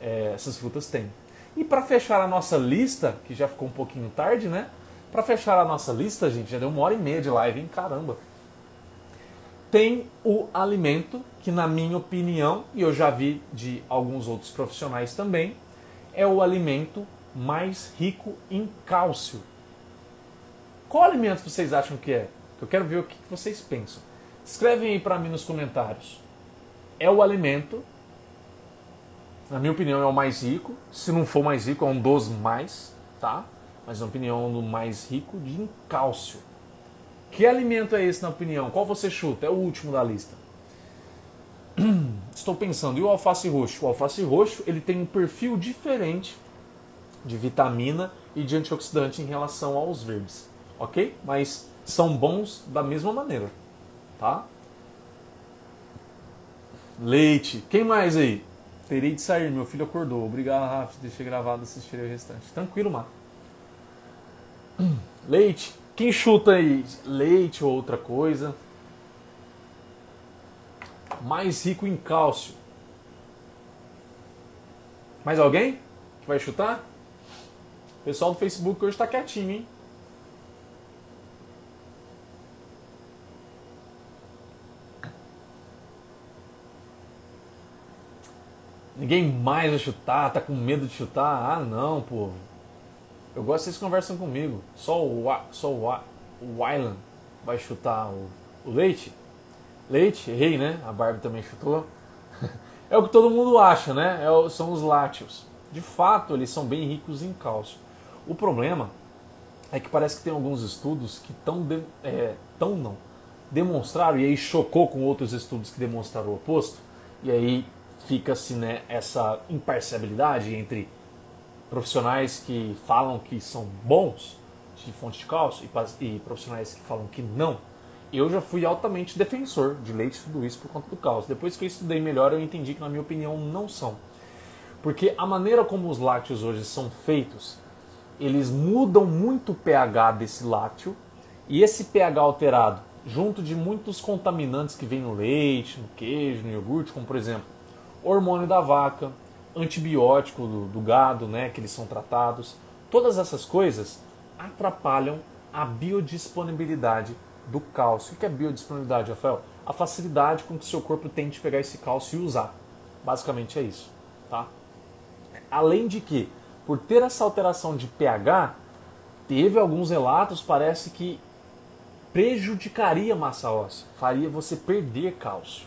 é, essas frutas têm. E para fechar a nossa lista, que já ficou um pouquinho tarde, né? Para fechar a nossa lista, gente, já deu uma hora e meia de live, hein? Caramba! Tem o alimento que, na minha opinião, e eu já vi de alguns outros profissionais também, é o alimento mais rico em cálcio. Qual alimento vocês acham que é? Eu quero ver o que vocês pensam. Escrevem aí para mim nos comentários. É o alimento, na minha opinião, é o mais rico. Se não for mais rico, é um dos mais, tá? Mas na opinião, é o mais rico de cálcio. Que alimento é esse, na opinião? Qual você chuta? É o último da lista. [clears throat] Estou pensando, e o alface roxo? O alface roxo ele tem um perfil diferente de vitamina e de antioxidante em relação aos verdes, ok? Mas são bons da mesma maneira, tá? Leite. Quem mais aí? Terei de sair, meu filho acordou. Obrigado, Rafa. Deixei gravado, assistirei o restante. Tranquilo, Mar. [clears throat] Leite. Quem chuta aí? Leite ou outra coisa? Mais rico em cálcio. Mais alguém que vai chutar? Pessoal do Facebook hoje está quietinho, hein? Ninguém mais vai chutar, tá com medo de chutar? Ah, não, povo. Eu gosto que vocês conversam comigo. Só o, só o, o Wylan vai chutar o, o leite. Leite, errei, né? A Barbie também chutou. [laughs] é o que todo mundo acha, né? É, são os lácteos. De fato, eles são bem ricos em cálcio. O problema é que parece que tem alguns estudos que tão, de, é, tão não demonstraram, e aí chocou com outros estudos que demonstraram o oposto, e aí fica-se né, essa imparcialidade entre profissionais que falam que são bons de fonte de cálcio e, e profissionais que falam que não. Eu já fui altamente defensor de leite tudo isso por conta do cálcio. Depois que eu estudei melhor, eu entendi que, na minha opinião, não são. Porque a maneira como os lácteos hoje são feitos, eles mudam muito o pH desse lácteo e esse pH alterado, junto de muitos contaminantes que vêm no leite, no queijo, no iogurte, como por exemplo hormônio da vaca, antibiótico do, do gado, né, que eles são tratados. Todas essas coisas atrapalham a biodisponibilidade do cálcio. O que é biodisponibilidade, Rafael? A facilidade com que o seu corpo tem de pegar esse cálcio e usar. Basicamente é isso. Tá? Além de que, por ter essa alteração de pH, teve alguns relatos, parece que prejudicaria a massa óssea, faria você perder cálcio.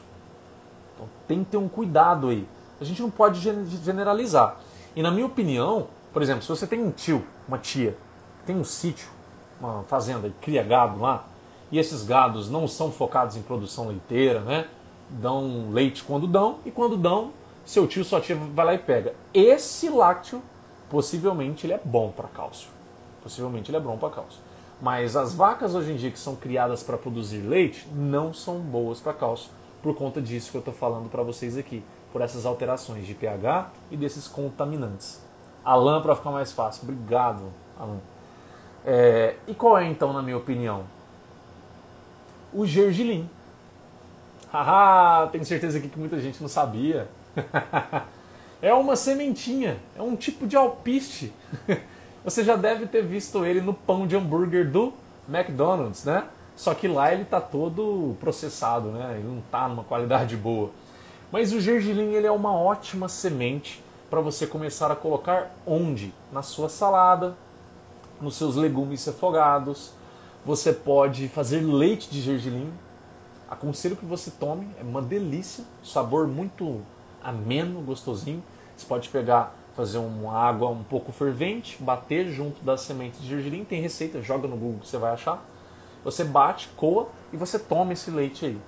Então tem que ter um cuidado aí. A gente não pode generalizar. E na minha opinião, por exemplo, se você tem um tio, uma tia, tem um sítio, uma fazenda e cria gado lá, e esses gados não são focados em produção leiteira, né? Dão leite quando dão, e quando dão, seu tio, sua tia vai lá e pega. Esse lácteo, possivelmente, ele é bom para cálcio. Possivelmente ele é bom para cálcio. Mas as vacas hoje em dia que são criadas para produzir leite não são boas para cálcio por conta disso que eu estou falando para vocês aqui, por essas alterações de pH e desses contaminantes. Alan, para ficar mais fácil. Obrigado, Alan. É, e qual é então, na minha opinião? O gergelim. Haha, tenho certeza que muita gente não sabia. [laughs] é uma sementinha, é um tipo de alpiste. [laughs] Você já deve ter visto ele no pão de hambúrguer do McDonald's, né? Só que lá ele está todo processado, né? Ele não está numa qualidade boa. Mas o gergelim ele é uma ótima semente para você começar a colocar onde? Na sua salada, nos seus legumes refogados. Você pode fazer leite de gergelim. Aconselho que você tome, é uma delícia, sabor muito ameno, gostosinho. Você pode pegar, fazer uma água um pouco fervente, bater junto das sementes de gergelim. Tem receita, joga no Google que você vai achar você bate, coa e você toma esse leite aí.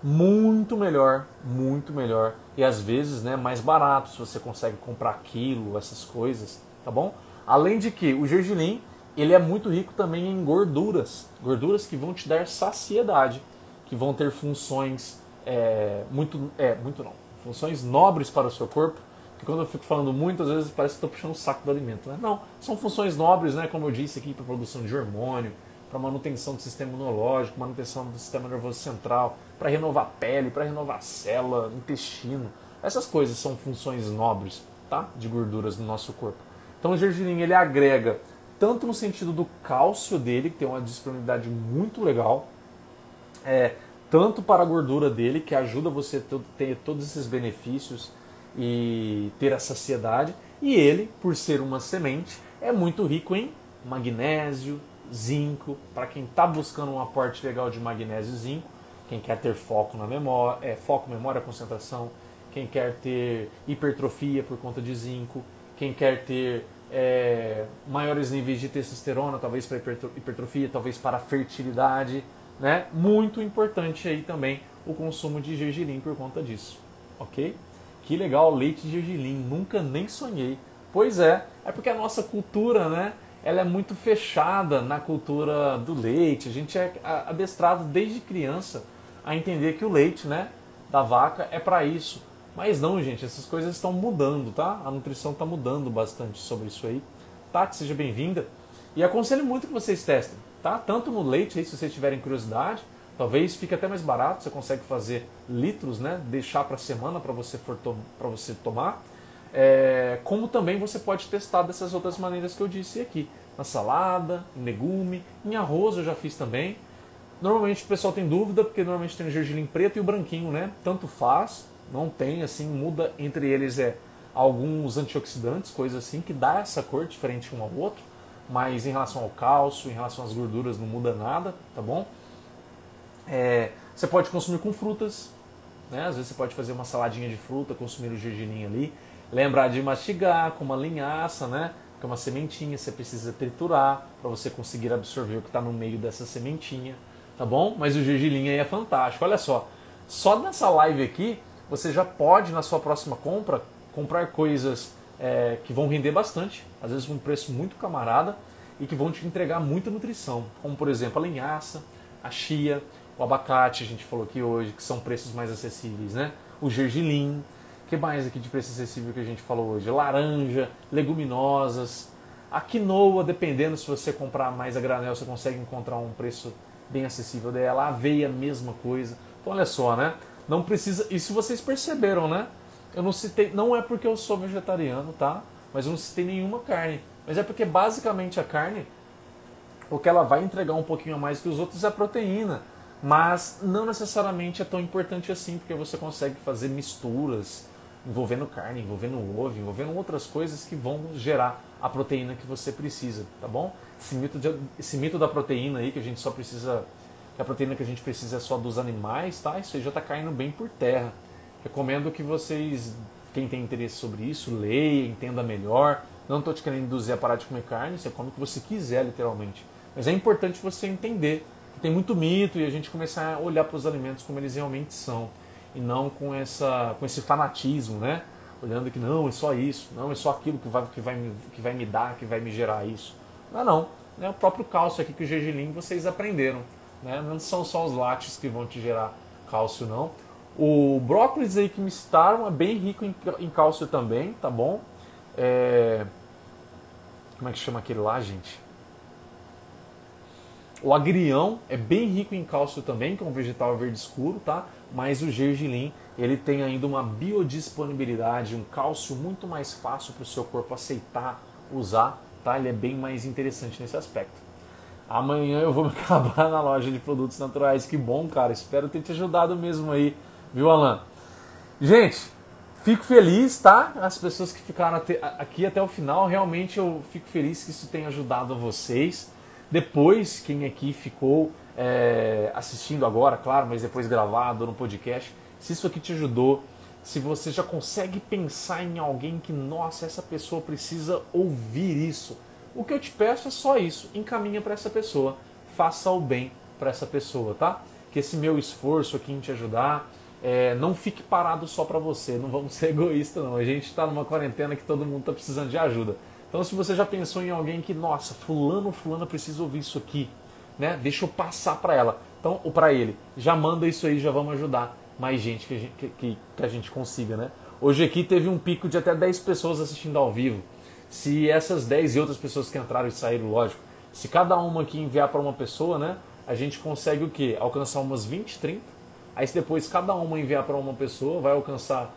Muito melhor, muito melhor. E às vezes né, mais barato, se você consegue comprar quilo, essas coisas, tá bom? Além de que o gergelim, ele é muito rico também em gorduras. Gorduras que vão te dar saciedade, que vão ter funções é, muito, é, muito não, funções nobres para o seu corpo, que quando eu fico falando muito, às vezes parece que estou puxando o saco do alimento. Né? Não, são funções nobres, né, como eu disse aqui, para produção de hormônio, para manutenção do sistema imunológico, manutenção do sistema nervoso central, para renovar pele, para renovar célula, intestino. Essas coisas são funções nobres, tá? De gorduras no nosso corpo. Então o gergelim ele agrega tanto no sentido do cálcio dele, que tem uma disponibilidade muito legal, é, tanto para a gordura dele, que ajuda você a ter todos esses benefícios e ter a saciedade, e ele, por ser uma semente, é muito rico em magnésio, zinco, para quem está buscando um aporte legal de magnésio e zinco, quem quer ter foco na memória, é, foco, memória, concentração, quem quer ter hipertrofia por conta de zinco, quem quer ter é, maiores níveis de testosterona, talvez para hipertrofia, talvez para fertilidade, né? Muito importante aí também o consumo de gergelim por conta disso, ok? Que legal, leite de gergelim, nunca nem sonhei. Pois é, é porque a nossa cultura, né? Ela é muito fechada na cultura do leite. A gente é adestrado desde criança a entender que o leite, né, da vaca é para isso. Mas não, gente, essas coisas estão mudando, tá? A nutrição está mudando bastante sobre isso aí. Tati, seja bem-vinda. E aconselho muito que vocês testem, tá? Tanto no leite, aí, se vocês tiverem curiosidade, talvez fique até mais barato, você consegue fazer litros, né? Deixar para semana para você, for para você tomar. É, como também você pode testar dessas outras maneiras que eu disse aqui. Na salada, em legume, em arroz eu já fiz também. Normalmente o pessoal tem dúvida, porque normalmente tem o gergelim preto e o branquinho, né? Tanto faz, não tem, assim, muda entre eles é alguns antioxidantes, coisas assim, que dá essa cor diferente um ao outro, mas em relação ao cálcio, em relação às gorduras, não muda nada, tá bom? É, você pode consumir com frutas, né? Às vezes você pode fazer uma saladinha de fruta, consumir o gergelim ali. Lembrar de mastigar com uma linhaça, né? Que é uma sementinha, você precisa triturar para você conseguir absorver o que está no meio dessa sementinha, tá bom? Mas o gergelim aí é fantástico. Olha só, só nessa live aqui você já pode, na sua próxima compra, comprar coisas é, que vão render bastante, às vezes com um preço muito camarada e que vão te entregar muita nutrição, como por exemplo a linhaça, a chia, o abacate, a gente falou aqui hoje, que são preços mais acessíveis, né? O gergelim, que mais aqui de preço acessível que a gente falou hoje? Laranja, leguminosas, a quinoa, dependendo se você comprar mais a granel, você consegue encontrar um preço bem acessível dela. A aveia, mesma coisa. Então olha só, né? Não precisa. E se vocês perceberam, né? Eu não citei. Não é porque eu sou vegetariano, tá? Mas eu não citei nenhuma carne. Mas é porque basicamente a carne, o que ela vai entregar um pouquinho a mais que os outros é a proteína. Mas não necessariamente é tão importante assim, porque você consegue fazer misturas envolvendo carne, envolvendo ovo, envolvendo outras coisas que vão gerar a proteína que você precisa, tá bom? Esse mito, de, esse mito da proteína aí que a gente só precisa que a proteína que a gente precisa é só dos animais, tá? Isso aí já está caindo bem por terra. Recomendo que vocês, quem tem interesse sobre isso, leia, entenda melhor. Não estou te querendo induzir a parar de comer carne, você come o que você quiser, literalmente. Mas é importante você entender tem muito mito e a gente começar a olhar para os alimentos como eles realmente são. E não com, essa, com esse fanatismo, né? Olhando que não, é só isso, não, é só aquilo que vai, que vai, que vai me dar, que vai me gerar isso. Não, não. É o próprio cálcio aqui que o gergelim vocês aprenderam. Né? Não são só os lácteos que vão te gerar cálcio, não. O brócolis aí que me citaram é bem rico em, em cálcio também, tá bom? É... Como é que chama aquele lá, gente? O agrião é bem rico em cálcio também, que é um vegetal verde escuro, tá? Mas o gergelim, ele tem ainda uma biodisponibilidade, um cálcio muito mais fácil para o seu corpo aceitar, usar, tá? Ele é bem mais interessante nesse aspecto. Amanhã eu vou me [laughs] acabar na loja de produtos naturais. Que bom, cara. Espero ter te ajudado mesmo aí, viu, Alan? Gente, fico feliz, tá? As pessoas que ficaram aqui até o final, realmente eu fico feliz que isso tenha ajudado vocês. Depois, quem aqui ficou é, assistindo agora, claro, mas depois gravado no podcast, se isso aqui te ajudou, se você já consegue pensar em alguém que, nossa, essa pessoa precisa ouvir isso o que eu te peço é só isso: encaminha para essa pessoa, faça o bem para essa pessoa, tá? Que esse meu esforço aqui em te ajudar é, não fique parado só para você. Não vamos ser egoístas, não. A gente está numa quarentena que todo mundo está precisando de ajuda. Então, se você já pensou em alguém que, nossa, fulano, fulana precisa ouvir isso aqui, né? Deixa eu passar para ela. Então, ou para ele, já manda isso aí, já vamos ajudar mais gente que a gente, que, que a gente consiga, né? Hoje aqui teve um pico de até 10 pessoas assistindo ao vivo. Se essas 10 e outras pessoas que entraram e saíram, lógico, Se cada uma aqui enviar para uma pessoa, né, a gente consegue o quê? Alcançar umas 20, 30. Aí se depois cada uma enviar para uma pessoa, vai alcançar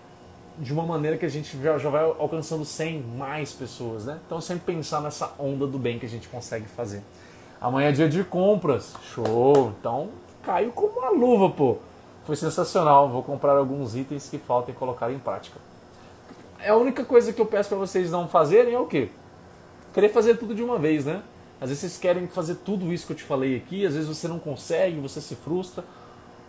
de uma maneira que a gente já, já vai alcançando 100 mais pessoas, né? Então sempre pensar nessa onda do bem que a gente consegue fazer. Amanhã é dia de compras. Show! Então caiu como uma luva, pô. Foi sensacional. Vou comprar alguns itens que faltam e colocar em prática. É a única coisa que eu peço para vocês não fazerem é o quê? Querer fazer tudo de uma vez, né? Às vezes vocês querem fazer tudo isso que eu te falei aqui, às vezes você não consegue, você se frustra.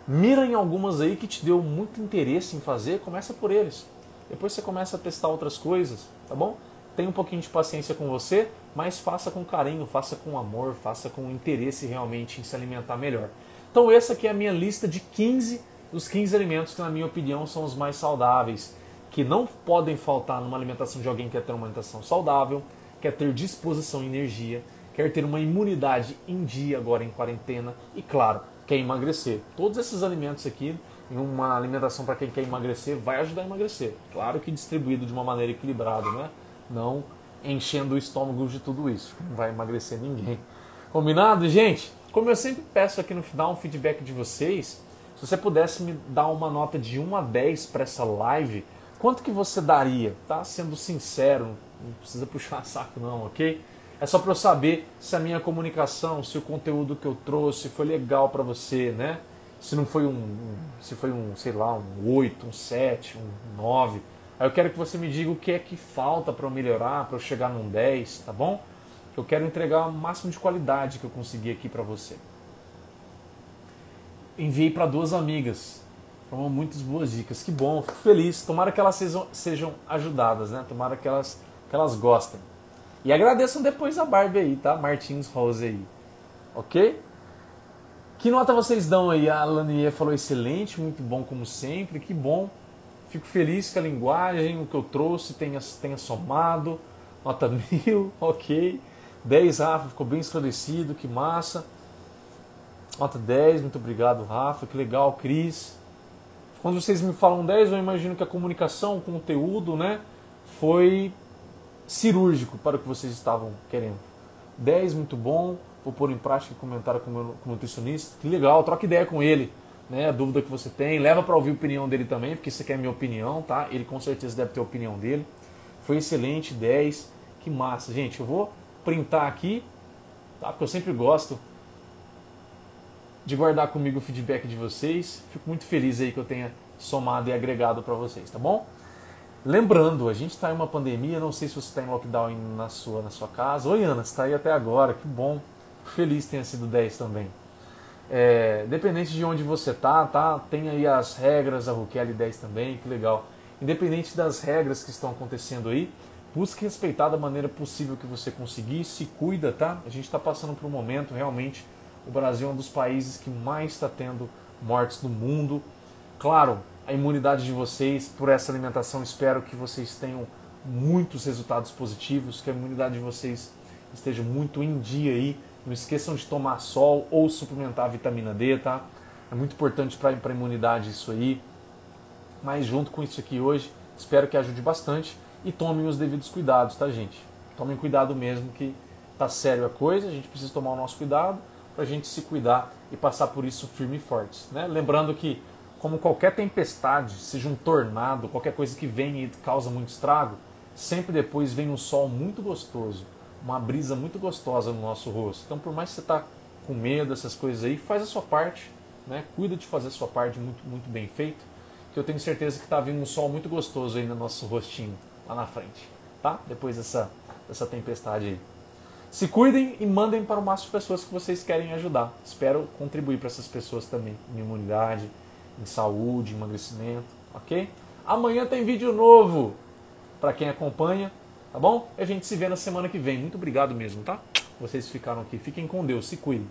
Mira em algumas aí que te deu muito interesse em fazer, começa por eles. Depois você começa a testar outras coisas, tá bom? Tenha um pouquinho de paciência com você, mas faça com carinho, faça com amor, faça com interesse realmente em se alimentar melhor. Então essa aqui é a minha lista de 15 dos 15 alimentos que na minha opinião são os mais saudáveis, que não podem faltar numa alimentação de alguém que quer ter uma alimentação saudável, quer ter disposição e energia, quer ter uma imunidade em dia agora em quarentena e claro, quer emagrecer. Todos esses alimentos aqui em uma alimentação para quem quer emagrecer vai ajudar a emagrecer. Claro que distribuído de uma maneira equilibrada, né? Não enchendo o estômago de tudo isso. Não vai emagrecer ninguém. Combinado, gente? Como eu sempre peço aqui no final um feedback de vocês, se você pudesse me dar uma nota de 1 a 10 para essa live, quanto que você daria? Tá sendo sincero, não precisa puxar [laughs] saco não, ok? É só para eu saber se a minha comunicação, se o conteúdo que eu trouxe foi legal para você, né? Se não foi um, se foi um, sei lá, um 8, um 7, um 9. Aí eu quero que você me diga o que é que falta para eu melhorar, para eu chegar num 10, tá bom? Eu quero entregar o máximo de qualidade que eu conseguir aqui para você. Enviei para duas amigas. Foram muitas boas dicas. Que bom, fico feliz. Tomara que elas sejam, sejam ajudadas, né? Tomara que elas, que elas gostem. E agradeçam depois a Barbie aí, tá? Martins Rose aí. Ok? Que nota vocês dão aí? A Lanier falou excelente, muito bom como sempre, que bom. Fico feliz que a linguagem, o que eu trouxe, tenha, tenha somado. Nota [laughs] mil, ok. 10, Rafa, ficou bem esclarecido, que massa. Nota 10, muito obrigado, Rafa, que legal, Cris. Quando vocês me falam 10, eu imagino que a comunicação, o conteúdo, né, foi cirúrgico para o que vocês estavam querendo. 10, muito bom. Vou pôr em prática comentário com o meu com o nutricionista. Que legal, troca ideia com ele. Né, a dúvida que você tem, leva para ouvir a opinião dele também, porque isso aqui é minha opinião, tá? Ele com certeza deve ter a opinião dele. Foi excelente, 10. Que massa, gente. Eu vou printar aqui, tá? Porque eu sempre gosto de guardar comigo o feedback de vocês. Fico muito feliz aí que eu tenha somado e agregado para vocês, tá bom? Lembrando, a gente está em uma pandemia, não sei se você está em lockdown na sua, na sua casa. Oi, Ana, você está aí até agora, que bom. Feliz tenha sido 10 também. É, dependente de onde você tá, tá? Tem aí as regras, a Rukeli 10 também, que legal. Independente das regras que estão acontecendo aí, busque respeitar da maneira possível que você conseguir, se cuida, tá? A gente está passando por um momento, realmente, o Brasil é um dos países que mais está tendo mortes no mundo. Claro, a imunidade de vocês por essa alimentação, espero que vocês tenham muitos resultados positivos, que a imunidade de vocês esteja muito em dia aí. Não esqueçam de tomar sol ou suplementar vitamina D, tá? É muito importante para a imunidade isso aí. Mas junto com isso aqui hoje, espero que ajude bastante e tomem os devidos cuidados, tá, gente? Tomem cuidado mesmo que tá sério a coisa, a gente precisa tomar o nosso cuidado para a gente se cuidar e passar por isso firme e fortes, né? Lembrando que como qualquer tempestade, seja um tornado, qualquer coisa que vem e causa muito estrago, sempre depois vem um sol muito gostoso, uma brisa muito gostosa no nosso rosto. Então, por mais que você está com medo dessas coisas aí, faz a sua parte, né? cuida de fazer a sua parte muito, muito bem feito, que eu tenho certeza que está vindo um sol muito gostoso aí no nosso rostinho, lá na frente, tá? Depois dessa, dessa tempestade aí. Se cuidem e mandem para o máximo de pessoas que vocês querem ajudar. Espero contribuir para essas pessoas também, em imunidade, em saúde, emagrecimento, ok? Amanhã tem vídeo novo para quem acompanha, tá bom? E a gente se vê na semana que vem. Muito obrigado mesmo, tá? Vocês ficaram aqui. Fiquem com Deus, se cuidem.